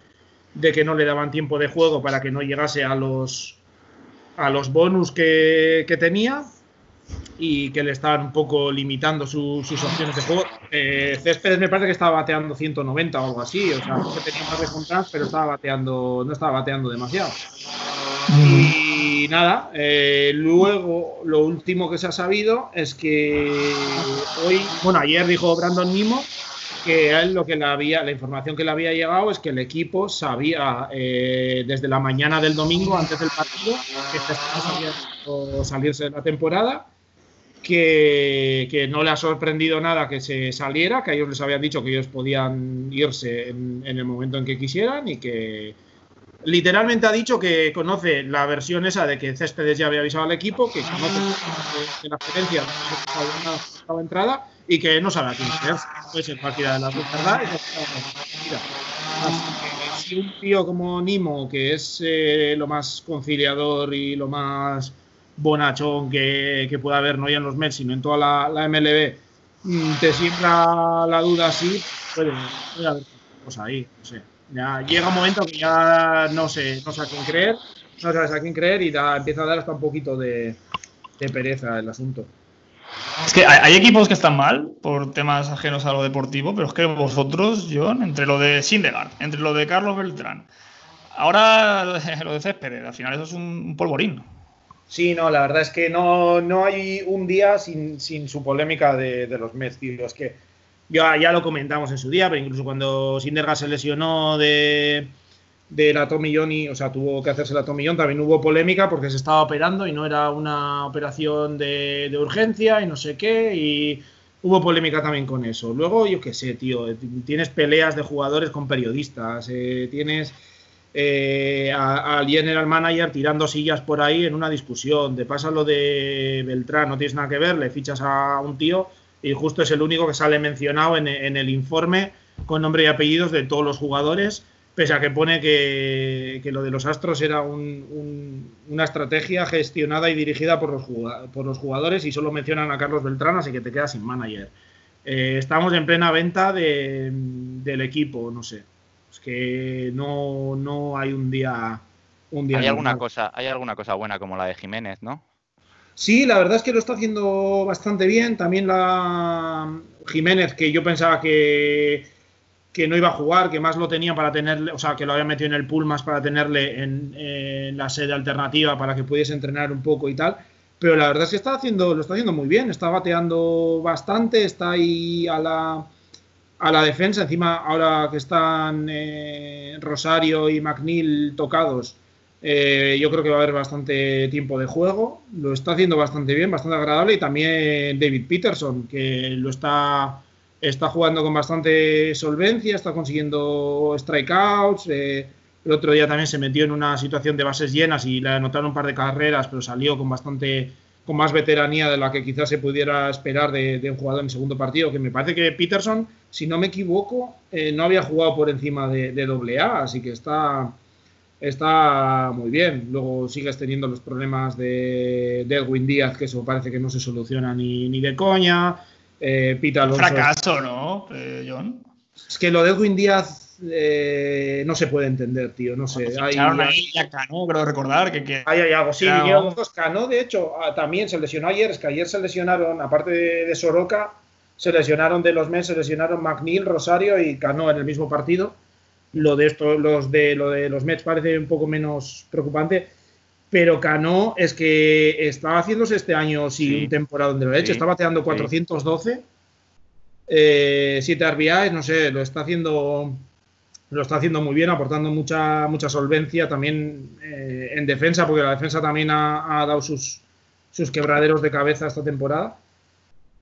de que no le daban tiempo de juego para que no llegase a los a los bonus que, que tenía y que le estaban un poco limitando su, sus opciones de juego. Eh, Céspedes me parece que estaba bateando 190 o algo así, o sea, que tenía más de contras, pero estaba bateando, no estaba bateando demasiado. Y nada, eh, luego lo último que se ha sabido es que hoy, bueno, ayer dijo Brandon Nimo que él lo que le había, la información que le había llegado es que el equipo sabía eh, desde la mañana del domingo, antes del partido, que sabía salirse de la temporada que, no le ha sorprendido nada que se saliera, que ellos les habían dicho que ellos podían irse en, en, el momento en que quisieran y que literalmente ha dicho que conoce la versión esa de que Céspedes ya había avisado al equipo, que conoce que la gerencia estaba entrada y que no sabe a quién. Puede ser cualquiera de las dos, ¿verdad? Si un tío como Nimo, que es eh, lo más conciliador y lo más bonachón que, que pueda haber no ya en los Mets, sino en toda la, MLB, mm, te siembra la duda así, puede, puede haber ahí, no sé. Ya llega un momento que ya no sé, no sé a quién creer, no sabes a quién creer y da, empieza a dar hasta un poquito de, pereza el asunto. Es que hay, equipos que están mal por temas ajenos a lo deportivo, pero es que vosotros, John, entre lo de Sindegar, entre lo de Carlos Beltrán, ahora *laughs* lo de Céspedes, al final eso es un polvorín. Sí, no, la verdad es que no, no hay un día sin, sin su polémica de, de, los Mets, tío. Es que ya, ya lo comentamos en su día, pero incluso cuando Sindergaard se lesionó de, de la Johnny, o sea, tuvo que hacerse la John, también hubo polémica porque se estaba operando y no era una operación de, de urgencia y no sé qué, y hubo polémica también con eso. Luego, yo qué sé, tío, tienes peleas de jugadores con periodistas, eh, tienes eh, al general manager tirando sillas por ahí en una discusión. Te pasa lo de Beltrán, no tienes nada que ver, le fichas a un tío y justo es el único que sale mencionado en, el informe con nombre y apellidos de todos los jugadores, pese a que pone que, que lo de los Astros era un, un, una estrategia gestionada y dirigida por los, jugadores y solo mencionan a Carlos Beltrán, así que te quedas sin manager. Eh, estamos en plena venta de, del equipo, no sé. Es que no, no hay un día. Un día hay, alguna cosa, hay alguna cosa buena como la de Jiménez, ¿no? Sí, la verdad es que lo está haciendo bastante bien. También la Jiménez, que yo pensaba que, que no iba a jugar, que más lo tenía para tenerle, o sea, que lo había metido en el pool más para tenerle en, en la sede alternativa para que pudiese entrenar un poco y tal. Pero la verdad es que está haciendo, lo está haciendo muy bien, está bateando bastante, está ahí a la, a la defensa. Encima, ahora que están eh, Rosario y McNeil tocados, Eh, yo creo que va a haber bastante tiempo de juego. Lo está haciendo bastante bien, bastante agradable. Y también David Peterson, que lo está, está jugando con bastante solvencia, está consiguiendo strikeouts. Eh, el otro día también se metió en una situación de bases llenas y le anotaron un par de carreras, pero salió con bastante con más veteranía de la que quizás se pudiera esperar de, un jugador en segundo partido, que me parece que Peterson, si no me equivoco, eh, no había jugado por encima de, de A, así que está, está muy bien. Luego sigues teniendo los problemas de, de Edwin Díaz, que eso parece que no se soluciona ni, ni de coña. Eh, Pita Fracaso, ¿no, eh, John? Es que lo de Edwin Díaz eh, no se puede entender, tío. No sé. Hay, ahí a Cano, creo recordar que. que hay, hay, algo, sí, dos. Cano, de hecho, ah, también se lesionó ayer. Es que ayer se lesionaron, aparte de, Soroka, se lesionaron de los Mets, se lesionaron McNeil, Rosario y Cano en el mismo partido. Lo de, esto, los de, lo de los Mets parece un poco menos preocupante. Pero Cano es que estaba haciéndose este año sin temporada donde lo he hecho. Está bateando 412. 7 eh, RBIs, no sé, lo está haciendo lo está haciendo muy bien, aportando mucha, mucha solvencia también eh, en defensa, porque la defensa también ha, dado sus, sus quebraderos de cabeza esta temporada.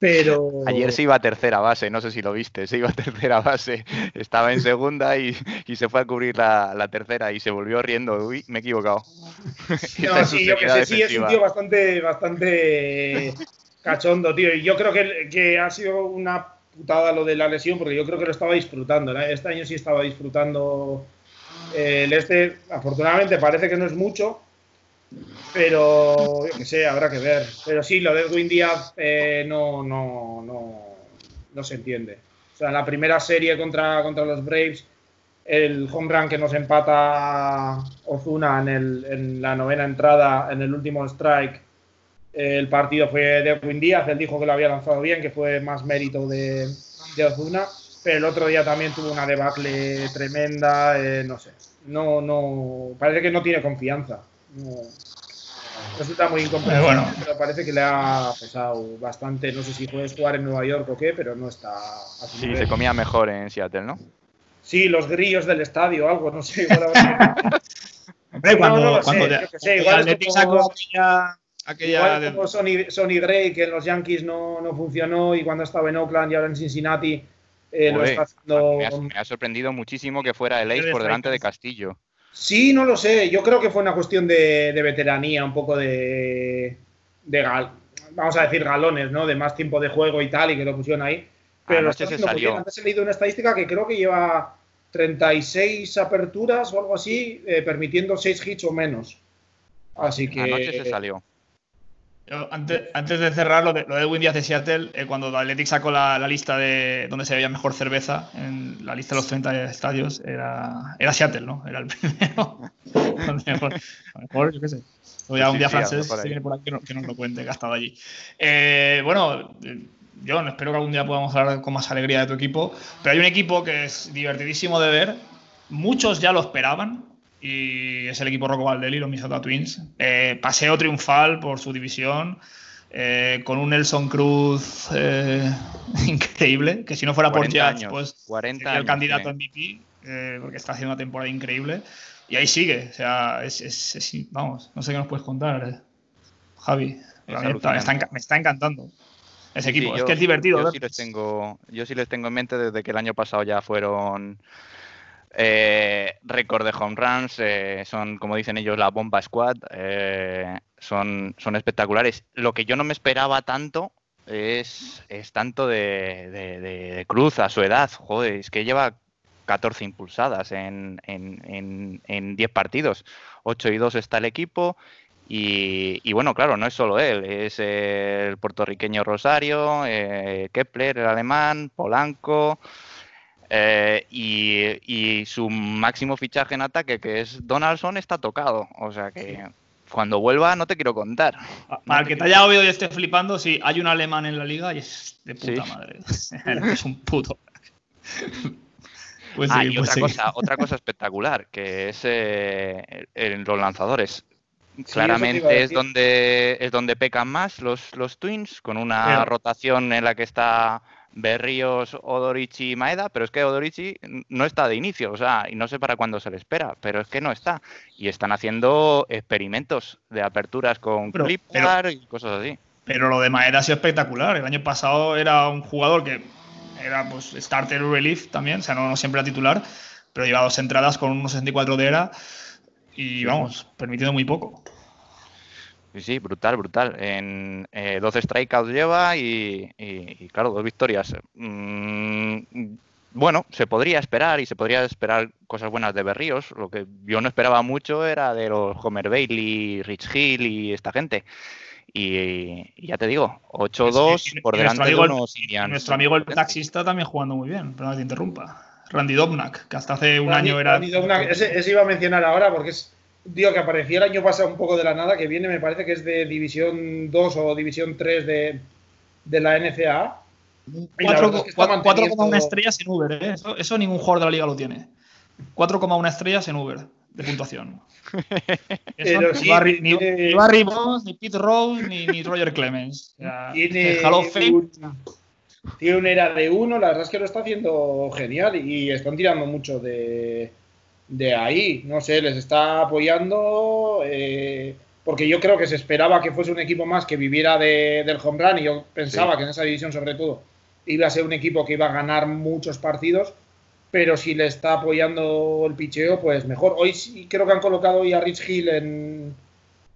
Pero... Ayer se iba a tercera base, no sé si lo viste, se iba a tercera base, estaba en segunda y, se fue a cubrir la, tercera y se volvió riendo, uy, me he equivocado. *laughs* No, sí, yo que sé, sí, es un tío bastante, bastante cachondo, tío, y yo creo que, que ha sido una lo de la lesión, porque yo creo que lo estaba disfrutando. Este año sí estaba disfrutando eh, el este. Afortunadamente parece que no es mucho, pero yo que sé, habrá que ver. Pero sí, lo de Edwin Díaz eh, no, no, no, no se entiende. O sea, la primera serie contra, contra los Braves, el home run que nos empata Ozuna en, el, en la novena entrada, en el último strike el partido fue de Edwin Díaz, él dijo que lo había lanzado bien, que fue más mérito de, de Ozuna, pero el otro día también tuvo una debacle tremenda, eh, no sé, no, no, parece que no tiene confianza. resulta muy incomprensible, pero parece que le ha pesado bastante. No sé si puedes jugar en Nueva York o qué, pero no está. sí, se comía mejor en Seattle, ¿no? Sí, los grillos del estadio, algo, no sé. *laughs* Hombre, cuando, cuando igual Aquella como Sony, Sony que en los Yankees no, no, funcionó y cuando estaba en Oakland y ahora en Cincinnati eh, lo está haciendo. Me ha, sorprendido muchísimo que fuera el Ace por delante de Castillo. Sí, no lo sé. Yo creo que fue una cuestión de, veteranía, un poco de, de vamos a decir galones, ¿no? De más tiempo de juego y tal, y que lo pusieron ahí. Pero lo está se salió. Antes he leído una estadística que creo que lleva 36 aperturas o algo así, eh, permitiendo 6 hits o menos. Así que. Anoche se salió antes, de cerrar, lo de, lo de Edwin Díaz de Seattle, eh, cuando Athletic sacó la, lista de donde se veía mejor cerveza, en la lista de los 30 estadios, era, era Seattle, ¿no? Era el *laughs* primero. lo mejor, yo qué sé. O ya un día francés por viene por aquí que, nos lo cuente, que ha estado allí. Eh, bueno, yo espero que algún día podamos hablar con más alegría de tu equipo, pero hay un equipo que es divertidísimo de ver. Muchos ya lo esperaban, y es el equipo Rocco Valdelli, los Minnesota Twins. Eh, paseo triunfal por su división, eh, con un Nelson Cruz eh, *laughs* increíble, que si no fuera por Jazz, pues 40 sería el candidato a MVP, porque está haciendo una temporada increíble. Y ahí sigue, o sea, es, vamos, no sé qué nos puedes contar, Javi. me, está, encantando ese equipo, es que es divertido. Yo sí, les tengo, yo sí les tengo en mente desde que el año pasado ya fueron eh, récord de home runs, eh, son, como dicen ellos, la bomba squad, eh, son, espectaculares. Lo que yo no me esperaba tanto es, tanto de, Cruz a su edad. Joder, es que lleva 14 impulsadas en, en, en, 10 partidos. 8 y 2 está el equipo. Y, y, bueno, claro, no es solo él, es el puertorriqueño Rosario, Kepler, el alemán, Polanco. Eh, y, su máximo fichaje en ataque, que es Donaldson, está tocado. O sea que cuando vuelva no te quiero contar. Para el que te haya oído y esté flipando, sí, hay un alemán en la liga y es de puta madre. *laughs* es un puto. Pues ah, y otra, cosa, otra cosa espectacular, que es eh, en los lanzadores. claramente es donde es donde pecan más los, los Twins, con una rotación en la que está Berríos, Odorichi y Maeda, pero es que Odorichi no está de inicio, o sea, y no sé para cuándo se le espera, pero es que no está. Y están haciendo experimentos de aperturas con clip y cosas así. Pero lo de Maeda ha sido espectacular. El año pasado era un jugador que era pues starter relief también, o sea, no, siempre era titular, pero lleva dos entradas con unos 64 de era y vamos, permitiendo muy poco. Sí, sí, brutal, brutal. En 12 eh, strikeouts lleva y, claro, dos victorias. Mm, bueno, se podría esperar y se podría esperar cosas buenas de Berríos. Lo que yo no esperaba mucho era de los Homer Bailey, Rich Hill y esta gente. Y, ya te digo, 8-2 por delante de unos Nuestro amigo el taxista también jugando muy bien, pero no te interrumpa. Randy Dobnak, que hasta hace un año era. Randy Dobnak, ese, iba a mencionar ahora porque es Digo que apareció el año pasado un poco de la nada, que viene, me parece que es de División 2 o División 3 de, de la NCAA. 4,1 estrellas en Uber, ¿eh? eso, ningún jugador de la liga lo tiene. 4,1 estrellas en Uber de puntuación. *laughs* Eso, ni, Barry, ni, ni, Pete Rose, ni, Roger Clemens. tiene, tiene un era de uno, la verdad es que lo está haciendo genial y están tirando mucho de, de ahí, no sé, les está apoyando, eh, porque yo creo que se esperaba que fuese un equipo más que viviera del home run y yo pensaba que en esa división sobre todo iba a ser un equipo que iba a ganar muchos partidos, pero si le está apoyando el picheo, pues mejor. Hoy sí creo que han colocado hoy a Rich Hill en,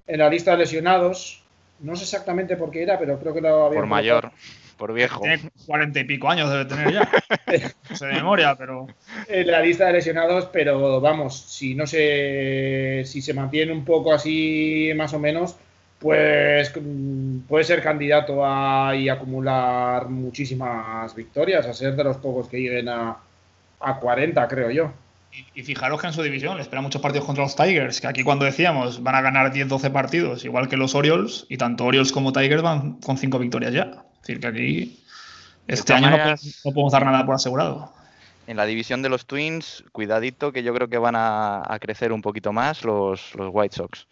en la lista de lesionados, no sé exactamente por qué era, pero creo que lo había... Por mayor por viejo. Tiene cuarenta y pico años, debe tener ya. *laughs* no sé de memoria, pero. En la lista de lesionados, pero vamos, si no se. Si se mantiene un poco así, más o menos, pues mm, puede ser candidato a y acumular muchísimas victorias, a ser de los pocos que lleguen a, a 40, creo yo. Y, fijaros que en su división le esperan muchos partidos contra los Tigers, que aquí cuando decíamos van a ganar 10-12 partidos, igual que los Orioles, y tanto Orioles como Tigers van con 5 victorias ya. Es decir, que aquí este año no, podemos dar nada por asegurado. En la división de los Twins, cuidadito que yo creo que van a, crecer un poquito más los, los White Sox.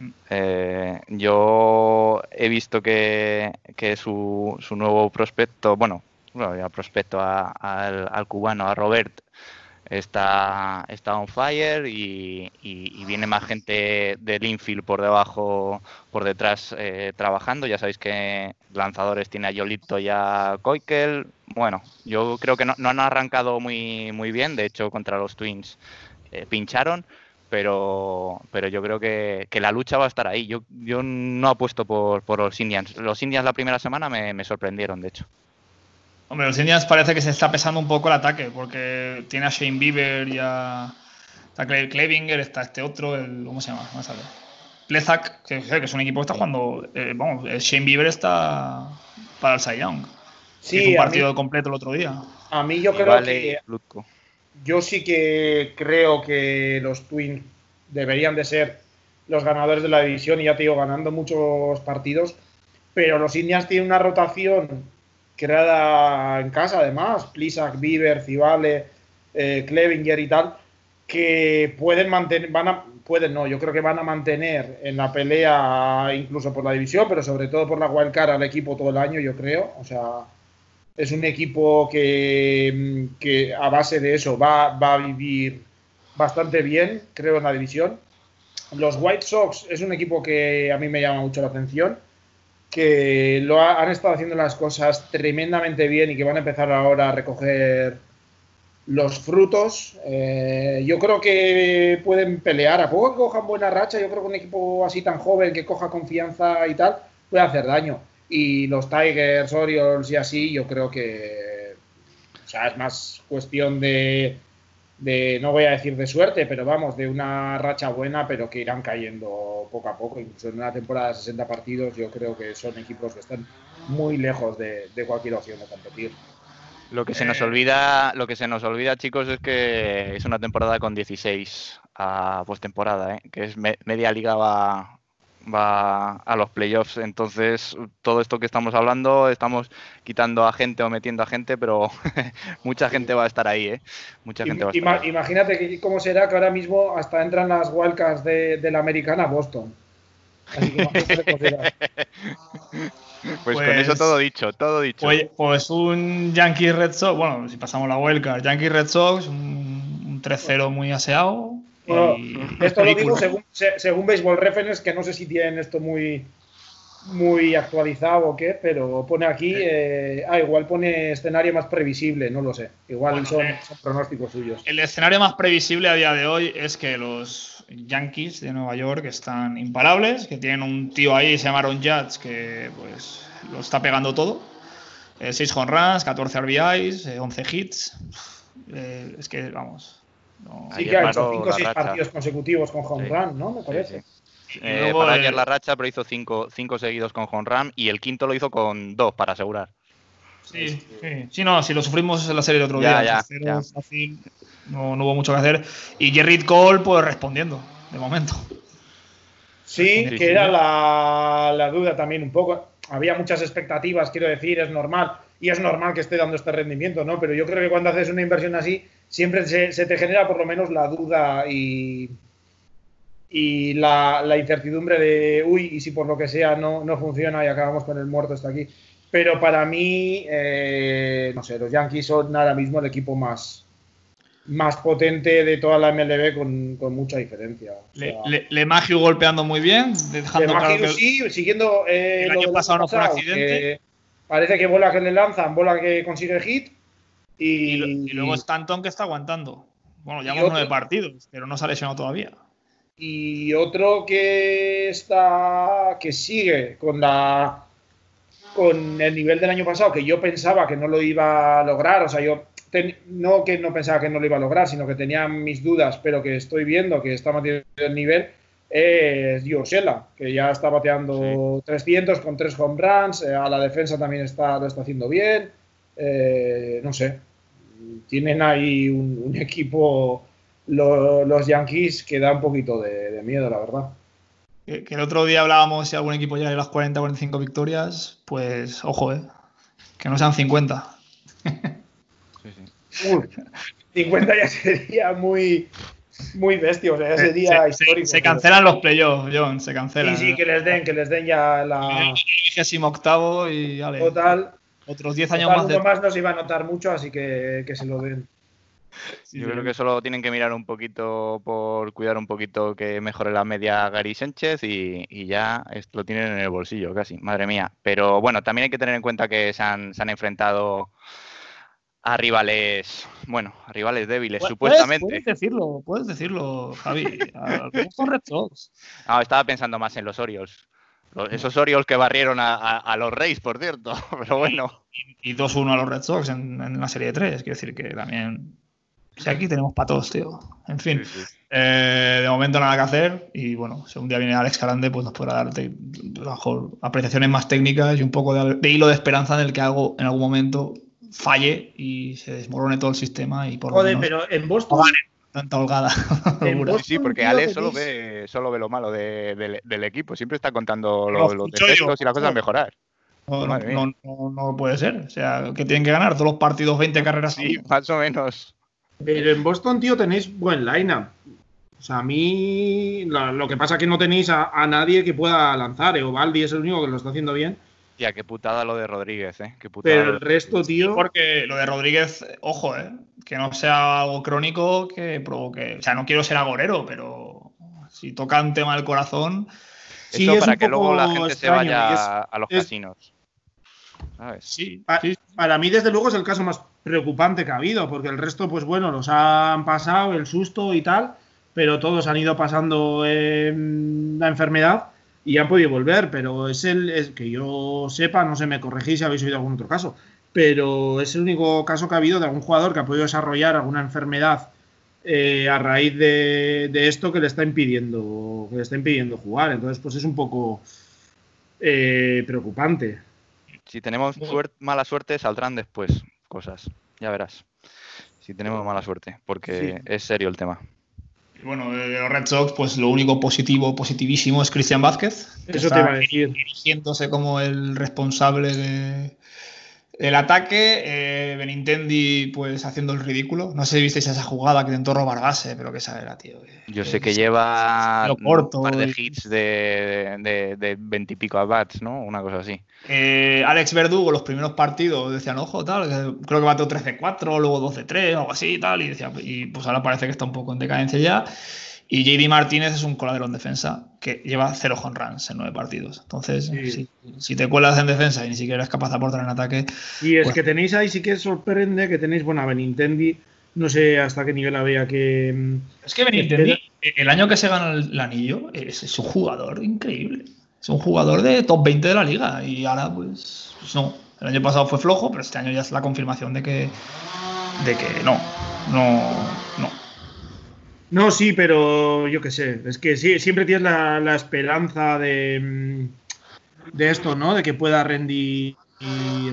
Mm. Eh, yo he visto que, su, su, nuevo prospecto, bueno, bueno ya prospecto al, cubano, a Robert, está, está on fire y, viene más gente del infield por debajo, por detrás eh, trabajando. Ya sabéis que lanzadores tiene a Yolito y a Koikel. Bueno, yo creo que no, han arrancado muy, muy bien. De hecho, contra los Twins eh, pincharon. Pero, pero yo creo que, la lucha va a estar ahí. Yo, yo no apuesto por, por los Indians. Los Indians la primera semana me sorprendieron, de hecho. Hombre, los Indians parece que se está pesando un poco el ataque, porque tiene a Shane Bieber y a. Está Klevinger, está este otro, el. ¿Cómo se llama? Vamos a ver. Plezak, que, es un equipo que está jugando. Eh, vamos, Shane Bieber está para el Cy Young. Sí, Hizo un partido completo el otro día. A mí yo creo que. Yo sí que creo que los Twins deberían de ser los ganadores de la división y ya te digo, ganando muchos partidos. Pero los Indians tienen una rotación creada en casa además, Plisak, Bieber, Cibale, eh, Klevinger y tal, que pueden mantener, van a, pueden no, yo creo que van a mantener en la pelea incluso por la división, pero sobre todo por la wildcard al equipo todo el año, yo creo. O sea, es un equipo que, que a base de eso va, va a vivir bastante bien, creo, en la división. Los White Sox es un equipo que a mí me llama mucho la atención que lo han estado haciendo las cosas tremendamente bien y que van a empezar ahora a recoger los frutos. Eh, yo creo que pueden pelear. A poco que cojan buena racha, yo creo que un equipo así tan joven que coja confianza y tal puede hacer daño. Y los Tigers, Orioles y así, yo creo que o sea, es más cuestión de de, no voy a decir de suerte, pero vamos, de una racha buena, pero que irán cayendo poco a poco. Incluso en una temporada de 60 partidos, yo creo que son equipos que están muy lejos de, cualquier opción de competir. Lo que se nos eh. olvida, lo que se nos olvida, chicos, es que es una temporada con 16 a postemporada, ¿eh? que es media liga va, va a los playoffs. Entonces, todo esto que estamos hablando, estamos quitando a gente o metiendo a gente, pero *laughs* mucha gente va a estar ahí, ¿eh? Mucha gente va a estar Imagínate cómo será que ahora mismo hasta entran las Wildcats de, la americana Boston. Así que era. *laughs* Pues, con Pues- eso todo dicho, todo dicho. Pues, pues un Yankees Red Sox, bueno, si pasamos la wildcard, Yankees Red Sox, un, un 3-0 muy aseado. Bueno, Esto lo digo según, se- según Baseball Reference, que no sé si tienen esto muy, muy actualizado o qué, pero pone aquí, eh, ah, igual pone escenario más previsible, no lo sé. Igual Bueno, son, eh. son pronósticos suyos. El escenario más previsible a día de hoy es que los Yankees de Nueva York están imparables, que tienen un tío ahí, se llama Aaron Judge, que pues lo está pegando todo. 6 home runs, 14 RBIs, eh, 11 hits. Eh, es que, vamos. No- Sí que ha hecho paró 5 o la 6 racha. partidos consecutivos con home Sí. run, ¿no? Me parece. sí. Eh, el- ayer la racha, pero hizo cinco, cinco seguidos con home run y el quinto lo hizo con dos para asegurar. Sí, sí. Sí, no, si lo sufrimos en la serie el otro Ya, día. ya, 3-0, ya. fácil, no, no hubo mucho que hacer. Y Gerrit Cole, pues respondiendo, de momento. Sí, Sí, que era la, la duda también un poco. Había muchas expectativas, quiero decir, es normal. Y es normal que esté dando este rendimiento, ¿no? Pero yo creo que cuando haces una inversión así, siempre se, se te genera por lo menos la duda y, y la, la incertidumbre de, uy, y si por lo que sea no, no funciona y acabamos con el muerto hasta aquí. Pero para mí, eh, no sé, los Yankees son ahora mismo el equipo más, más potente de toda la MLB con, con mucha diferencia. O Le, Le- LeMahieu golpeando muy bien, de dejando claro Magic, que sí, siguiendo eh, el año pasado no fue un accidente. que Parece que bola que le lanzan, bola que consigue hit. Y, y, y luego Stanton que está aguantando. Bueno, Y llevamos otro- nueve partidos, pero no se ha lesionado todavía. y otro que está que sigue con la con el nivel del año pasado que yo pensaba que no lo iba a lograr o sea yo ten- no que no pensaba que no lo iba a lograr sino que tenía mis dudas pero que estoy viendo que está manteniendo el nivel es Giorgela, que ya está bateando 300 con tres home runs eh, a la defensa también está lo está haciendo bien eh, no sé tienen ahí un, un equipo lo- los Yankees que da un poquito de, de miedo, la verdad. Que, que el otro día hablábamos si algún equipo llega a las 40 45 victorias, pues ojo, eh. Que no sean 50. Sí, sí. Uy, 50 ya sería muy, muy bestia, o sea, ya sería se, histórico. se cancelan los playoffs, John, se Sí, cancelan. sí, que les den, que les den ya la vigésimo octavo y total. Otros 10 años más de. más no se iba a notar mucho, así que, que se lo den. Sí, Yo sí. creo que solo tienen que mirar un poquito por cuidar un poquito que mejore la media Gary Sánchez y, y ya lo tienen en el bolsillo casi, madre mía. Pero bueno, también hay que tener en cuenta que se han, se han enfrentado a rivales, bueno, a rivales débiles, Puedes- supuestamente. Puedes decirlo, puedes decirlo, Javi. *laughs* A- a-. Ah, estaba pensando más en los Orioles. Esos Orioles que barrieron a, a- a los Reyes, por cierto. *laughs* Pero bueno, Y 2-1 a los Red Sox en, en la serie de 3. Quiero decir que también. O sea, aquí tenemos para todos, tío. En fin. Sí, sí. Eh, de momento nada que hacer y bueno, si un día viene Alex Carande, pues nos podrá dar te- a lo mejor apreciaciones más técnicas y un poco de, de hilo de esperanza en el que algo en algún momento falle y se desmorone todo el sistema y por lo Joder, menos pero en Boston, tanta holgada. *laughs* Sí, sí, porque Ale solo ve, solo ve lo malo de- del- del equipo. Siempre está contando Lo lo- los defectos yo. y las cosas a mejorar. No, no, Madre no, no- puede ser. O sea, que tienen que ganar todos los partidos 20 carreras. Sí, más o menos. pero en Boston, tío, tenéis buen lineup. O sea, a mí lo que pasa es que no tenéis a, a nadie que pueda lanzar. Eovaldi es el único que lo está haciendo bien. Tía, qué putada lo de Rodríguez, ¿eh? Qué putada Pero el resto, tío. Porque lo de Rodríguez, ojo, eh, que no sea algo crónico que provoque. O sea, no quiero ser agorero, pero si toca un tema del corazón, Sí, Eso es para un que luego la gente extraño, se vaya es- a- los es- casinos. ¿Sabes? sí. Pa- sí. Para mí, desde luego, es el caso más preocupante que ha habido, porque el resto, pues bueno, los han pasado el susto y tal, pero todos han ido pasando em, la enfermedad y han podido volver, pero es el es que yo sepa, no sé, me corregís si habéis oído algún otro caso, pero es el único caso que ha habido de algún jugador que ha podido desarrollar alguna enfermedad eh, a raíz de, de esto que le está impidiendo que le está impidiendo jugar, entonces pues es un poco eh, preocupante. Si tenemos mala suerte, saldrán después cosas. Ya verás. Si tenemos mala suerte, porque Sí. es serio el tema. Bueno, de los Red Sox, pues lo único positivo, positivísimo es Cristian Vázquez. que Eso te está iba a decir. Erigiéndose como el responsable de El ataque, eh, Benintendi pues haciendo el ridículo. No sé si visteis esa jugada que intentó robar base, pero que esa era, tío. Yo sé que lleva lo corto un par de y- hits de, de, de 20 y pico a bats, ¿no? Una cosa así. Eh, Alex Verdugo, los primeros partidos decían, ojo, tal, creo que bateó 13-4, luego 12-3, algo así y tal, y, decía, y pues ahora parece que está un poco en decadencia ya. Y JD Martínez es un coladero en defensa que lleva 0 home runs en 9 partidos. Entonces, Sí. si, si te cuelas en defensa y ni siquiera eres capaz de aportar en ataque, Y es Pues- que tenéis ahí, sí que sorprende que tenéis, bueno, a Benintendi, no sé hasta qué nivel había que. mm, Es que Benintendi, el año que se gana el, el anillo, es, es un jugador increíble. Es un jugador de top 20 de la liga. Y ahora, pues, pues no. El año pasado fue flojo, pero este año ya es la confirmación de que, de que no. No, no. No, sí, pero yo qué sé. Es que sí, siempre tienes la, esperanza de, mm, de esto, ¿no? De que pueda rendir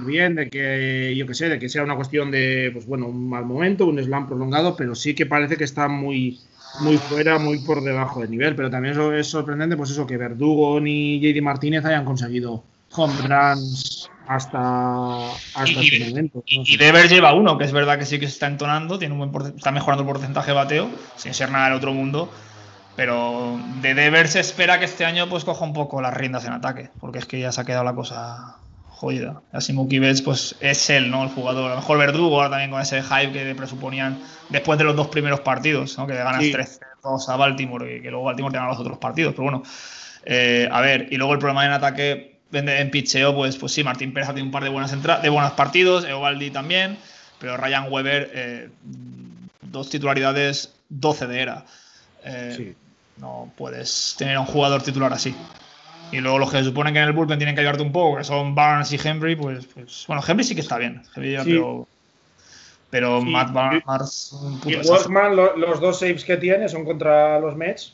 bien, de que, yo qué sé, de que sea una cuestión de, pues bueno, un mal momento, un slam prolongado, pero sí que parece que está muy, muy fuera, muy por debajo del nivel. Pero también es sorprendente, pues eso, que Verdugo ni JD Martínez hayan conseguido home runs hasta, hasta Y- este momento. ¿no? Y Devers lleva uno, que es verdad que sí que se está entonando, tiene un buen está mejorando el porcentaje de bateo, sin ser nada del otro mundo. Pero de Devers se espera que este año pues coja un poco las riendas en ataque, porque es que ya se ha quedado la cosa jodida. Así Mookie Betts, pues es él, ¿no? El jugador. A lo mejor Verdugo ahora también con ese hype que presuponían después de los dos primeros partidos, ¿no? Que ganas Sí. 3-2 a Baltimore y que luego Baltimore te gana los otros partidos. Pero bueno, eh, a ver, y luego el problema en ataque, en, en pitcheo, pues, pues sí, Martín Pérez ha tenido un par de buenas entra- de buenos partidos, Eovaldi también, pero Ryan Weber, eh, dos titularidades, 12 de era. Eh, Sí. No puedes tener a un jugador titular así. Y luego los que se suponen que en el bullpen tienen que ayudarte un poco, que son Barnes y Henry, pues, pues bueno, Henry sí que está bien, Henry ya, Sí. pero, pero Sí, Matt y- Barnes, Y lo- los dos saves que tiene son contra los Mets,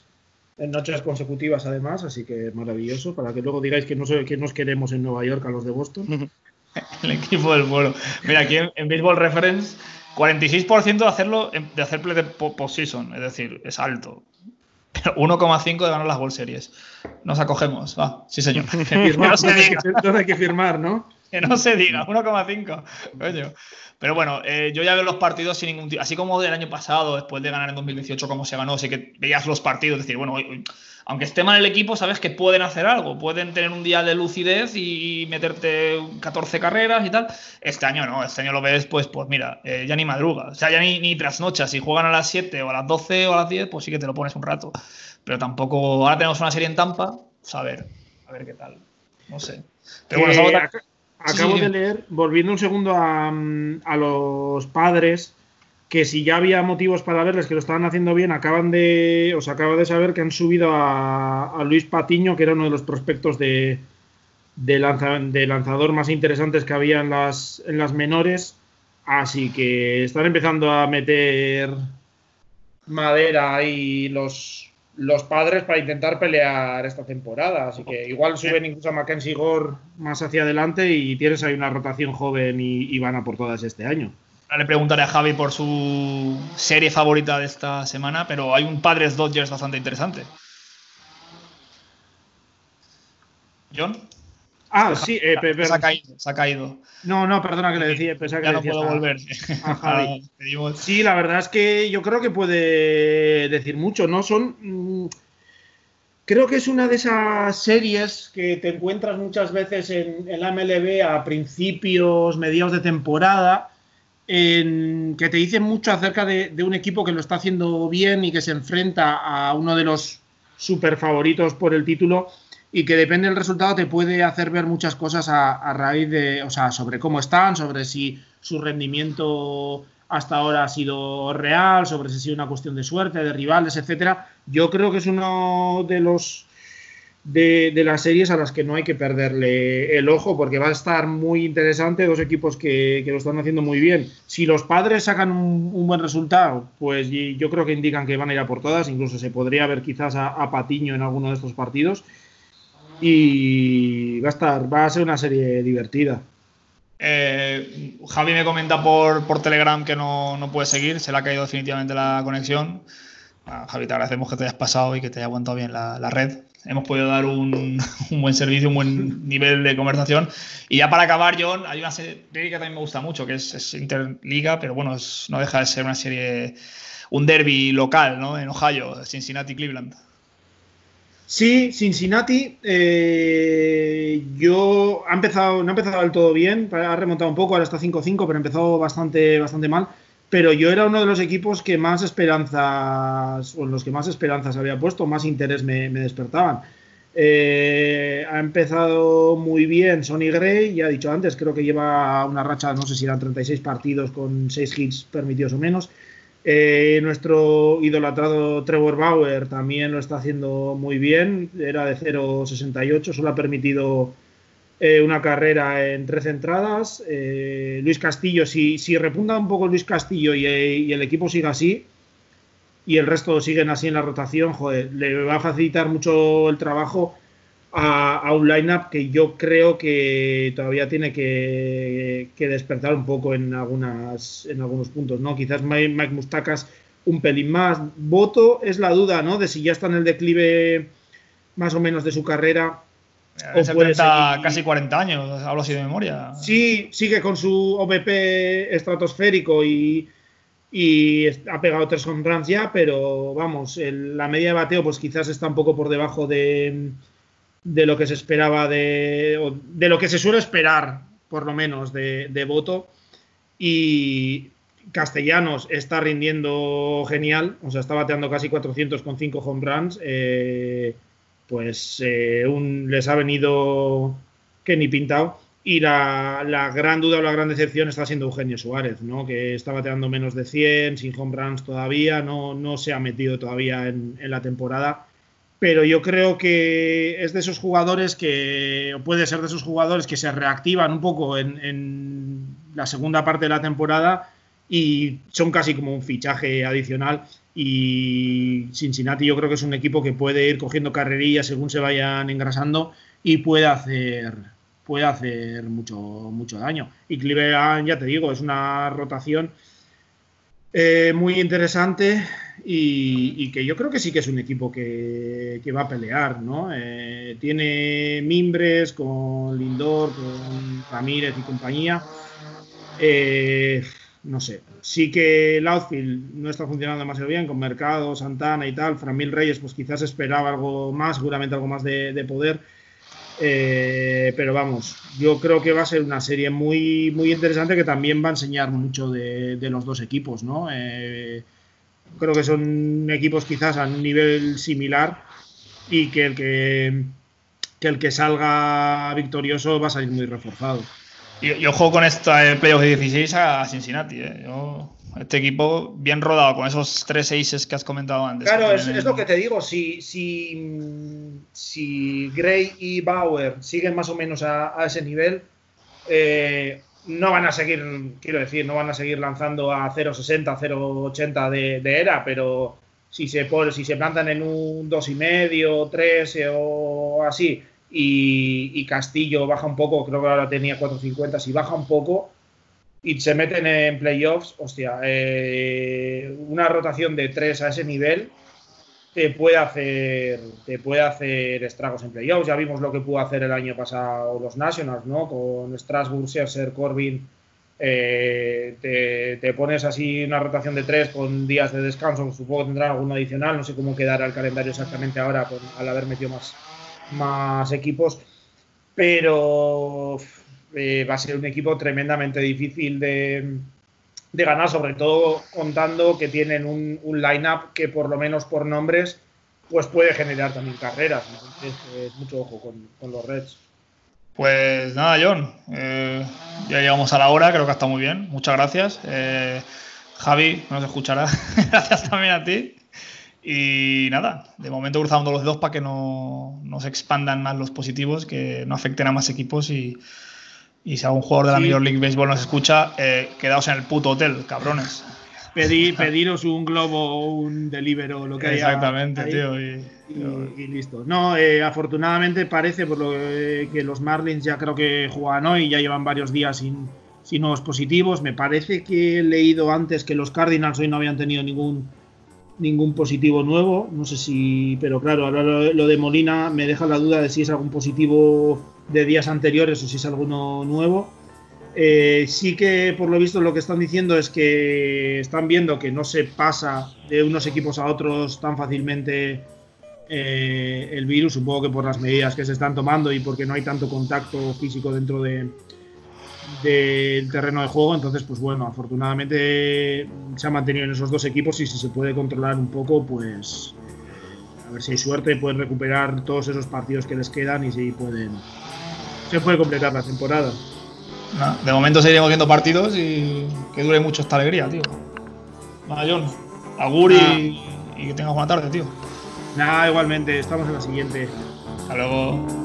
en noches consecutivas además, así que maravilloso, para que luego digáis que no, que nos queremos en Nueva York a los de Boston. *laughs* El equipo del vuelo. Mira, aquí en, en Baseball Reference, 46% de hacerlo de hacer play de po- postseason, es decir, es alto. Pero 1,5 de ganar las World Series. Nos acogemos, va, sí señor. *laughs* No Firmar, se ¿dónde hay diga, que- dónde hay que firmar, ¿no? Que no se diga, 1,5. Coño. Pero bueno, eh, yo ya veo los partidos sin ningún tipo. Así como del año pasado, después de ganar en 2018, como se ganó, sí que veías los partidos, decir, bueno, aunque esté mal el equipo, sabes que pueden hacer algo, pueden tener un día de lucidez y meterte 14 carreras y tal. Este año no, este año lo ves, pues, pues mira, eh, ya ni madruga, o sea, ya ni, ni trasnochas. Si juegan a las 7 o a las 12 o a las 10, pues sí que te lo pones un rato. Pero tampoco. Ahora tenemos una serie en Tampa, pues a ver, a ver qué tal. No sé. Pero bueno, Eh, acabo sí, de leer, volviendo un segundo a, a los padres, que si ya había motivos para verles que lo estaban haciendo bien, acaban de, os acaba de saber que han subido a, a Luis Patiño, que era uno de los prospectos de, de, lanza- de lanzador más interesantes que había en las, en las menores. Así que están empezando a meter madera ahí los, los padres para intentar pelear esta temporada. Así que igual suben incluso a Mackenzie Gore más hacia adelante y tienes ahí una rotación joven y, y van a por todas este año. Ahora le preguntaré a Javi por su serie favorita de esta semana, pero hay un Padres Dodgers bastante interesante. ¿John? Ah, sí, eh, pe- pe- se ha caído, se ha caído. no, no, perdona que le decía, pensaba que Ya le no puedo volver. *laughs* Sí, la verdad es que yo creo que puede decir mucho, ¿no? Son. mm, creo que es una de esas series que te encuentras muchas veces en, la MLB a principios, mediados de temporada, en- que te dicen mucho acerca de, de un equipo que lo está haciendo bien y que se enfrenta a uno de los super favoritos por el título y que depende del resultado te puede hacer ver muchas cosas a, a raíz de, o sea, sobre cómo están, sobre si su rendimiento hasta ahora ha sido real, sobre si ha sido una cuestión de suerte, de rivales, etcétera. Yo creo que es uno de los de, de las series a las que no hay que perderle el ojo porque va a estar muy interesante, dos equipos que, que lo están haciendo muy bien. Si los padres sacan un, buen resultado, pues yo creo que indican que van a ir a por todas, incluso se podría ver quizás a Patiño en alguno de estos partidos. Y va a estar, va a ser una serie divertida. Eh, Javi me comenta por, por Telegram que no, no puede seguir, se le ha caído definitivamente la conexión. Javi, te agradecemos que te hayas pasado y que te haya aguantado bien la, la red. hemos podido dar *laughs* un, buen servicio, un buen nivel de conversación. Y ya para acabar, John, hay una serie que también me gusta mucho, que es, Interliga, pero bueno, no deja de ser una serie, un derby local, ¿no? En Ohio, Cincinnati-Cleveland. Sí, Cincinnati, eh, yo ha empezado, no ha empezado del todo bien, ha remontado un poco, ahora está 5-5, pero empezó bastante, bastante mal. Pero yo era uno de los equipos que más esperanzas, o en los que más esperanzas había puesto, más interés me, despertaban. Eh, ha empezado muy bien Sonny Gray, ya he dicho antes, creo que lleva una racha, no sé si eran 36 partidos con 6 hits permitidos o menos. Eh, nuestro idolatrado Trevor Bauer también lo está haciendo muy bien, era de 0.68, solo ha permitido eh, una carrera en 13 entradas. Eh, Luis Castillo, si, si, repunta un poco Luis Castillo y, el equipo sigue así, y el resto siguen así en la rotación, joder, le va a facilitar mucho el trabajo a, un lineup que yo creo que todavía tiene que, despertar un poco en, algunas, en algunos puntos, ¿no? Quizás Mike, Mustakas un pelín más. Voto es la duda, ¿no? De si ya está en el declive más o menos de su carrera. O puede casi 40 años, hablo así de memoria. Sí, sigue con su OVP estratosférico y, y ha pegado tres home ya, pero vamos, la media de bateo pues quizás está un poco por debajo de, de lo que se esperaba de, de lo que se suele esperar, por lo menos, de, de voto. Y Castellanos está rindiendo genial, o sea, está bateando casi 400 con 5 home runs. Eh, pues eh, les ha venido que ni pintado. Y la, la, gran duda o la gran decepción está siendo Eugenio Suárez, ¿no? que está bateando menos de 100, sin home runs todavía, no, no se ha metido todavía en, en la temporada pero yo creo que es de esos jugadores que, o puede ser de esos jugadores que se reactivan un poco en, la segunda parte de la temporada y son casi como un fichaje adicional. Y Cincinnati yo creo que es un equipo que puede ir cogiendo carrerillas según se vayan engrasando y puede hacer, puede hacer mucho, mucho daño. Y Cleveland, ya te digo, es una rotación eh, muy interesante y, que yo creo que sí que es un equipo que, va a pelear, ¿no? Eh, tiene mimbres con Lindor, con Ramírez y compañía. Eh, no sé, sí que el outfield no está funcionando demasiado bien con Mercado, Santana y tal. Framil Reyes, pues quizás esperaba algo más, seguramente algo más de, poder. Eh, pero vamos, yo creo que va a ser una serie muy, muy interesante que también va a enseñar mucho de, los dos equipos, ¿no? creo que son equipos quizás a un nivel similar y que el que, el que salga victorioso va a salir muy reforzado. Y, ojo con esta playoff de 16 a Cincinnati. ¿eh? este equipo bien rodado con esos tres aces que has comentado antes. Claro, es, lo que te digo. Si, si, si Gray y Bauer siguen más o menos a, ese nivel, eh, no van a seguir, quiero decir, no van a seguir lanzando a 0.60, 0.80 de, era, pero si se, si se plantan en un 2,5, 3 o así, y, Castillo baja un poco, creo que ahora tenía 4.50, si baja un poco y se meten en playoffs, hostia, eh, una rotación de 3 a ese nivel te puede hacer te puede hacer estragos en playoffs. Ya vimos lo que pudo hacer el año pasado los Nationals, ¿no? Con Strasbourg, Scherzer, Corbin. Eh, te, pones así una rotación de tres con días de descanso, supongo que tendrán alguno adicional, no sé cómo quedará el calendario exactamente ahora al haber metido más, más equipos, pero eh, va a ser un equipo tremendamente difícil de, de ganar, sobre todo contando que tienen un, un line-up que por lo menos por nombres pues puede generar también carreras. Entonces, mucho ojo con, los Reds. Pues nada, John, eh, ya llegamos a la hora, creo que ha estado muy bien. Muchas gracias. Eh, Javi, nos escuchará. *laughs* gracias también a ti. Y nada, de momento cruzando los dedos para que no, no se expandan más los positivos, que no afecten a más equipos y, y si algún jugador de la Major League Baseball nos escucha, eh, quedaos en el puto hotel, cabrones. Pedir, pediros un globo o un delivero, lo que haya. Exactamente, tío. Y, listo. No, eh, afortunadamente parece por lo que los Marlins ya creo que juegan hoy, ya llevan varios días sin, nuevos positivos. Me parece que he leído antes que los Cardinals hoy no habían tenido ningún ningún positivo nuevo. No sé si, pero claro, ahora lo de Molina me deja la duda de si es algún positivo de días anteriores o si es alguno nuevo. Eh, sí que por lo visto lo que están diciendo es que están viendo que no se pasa de unos equipos a otros tan fácilmente eh, el virus, supongo que por las medidas que se están tomando y porque no hay tanto contacto físico dentro de, del terreno de juego. Entonces, pues bueno, afortunadamente se ha mantenido en esos dos equipos y si se puede controlar un poco, pues a ver si hay suerte, pueden recuperar todos esos partidos que les quedan y si pueden se puede completar la temporada. Nah, de momento seguiremos viendo partidos y que dure mucho esta alegría, tío. Nada, John. Agur y, y que tengas buena tarde, tío. Nada, igualmente, estamos en la siguiente. Hasta luego.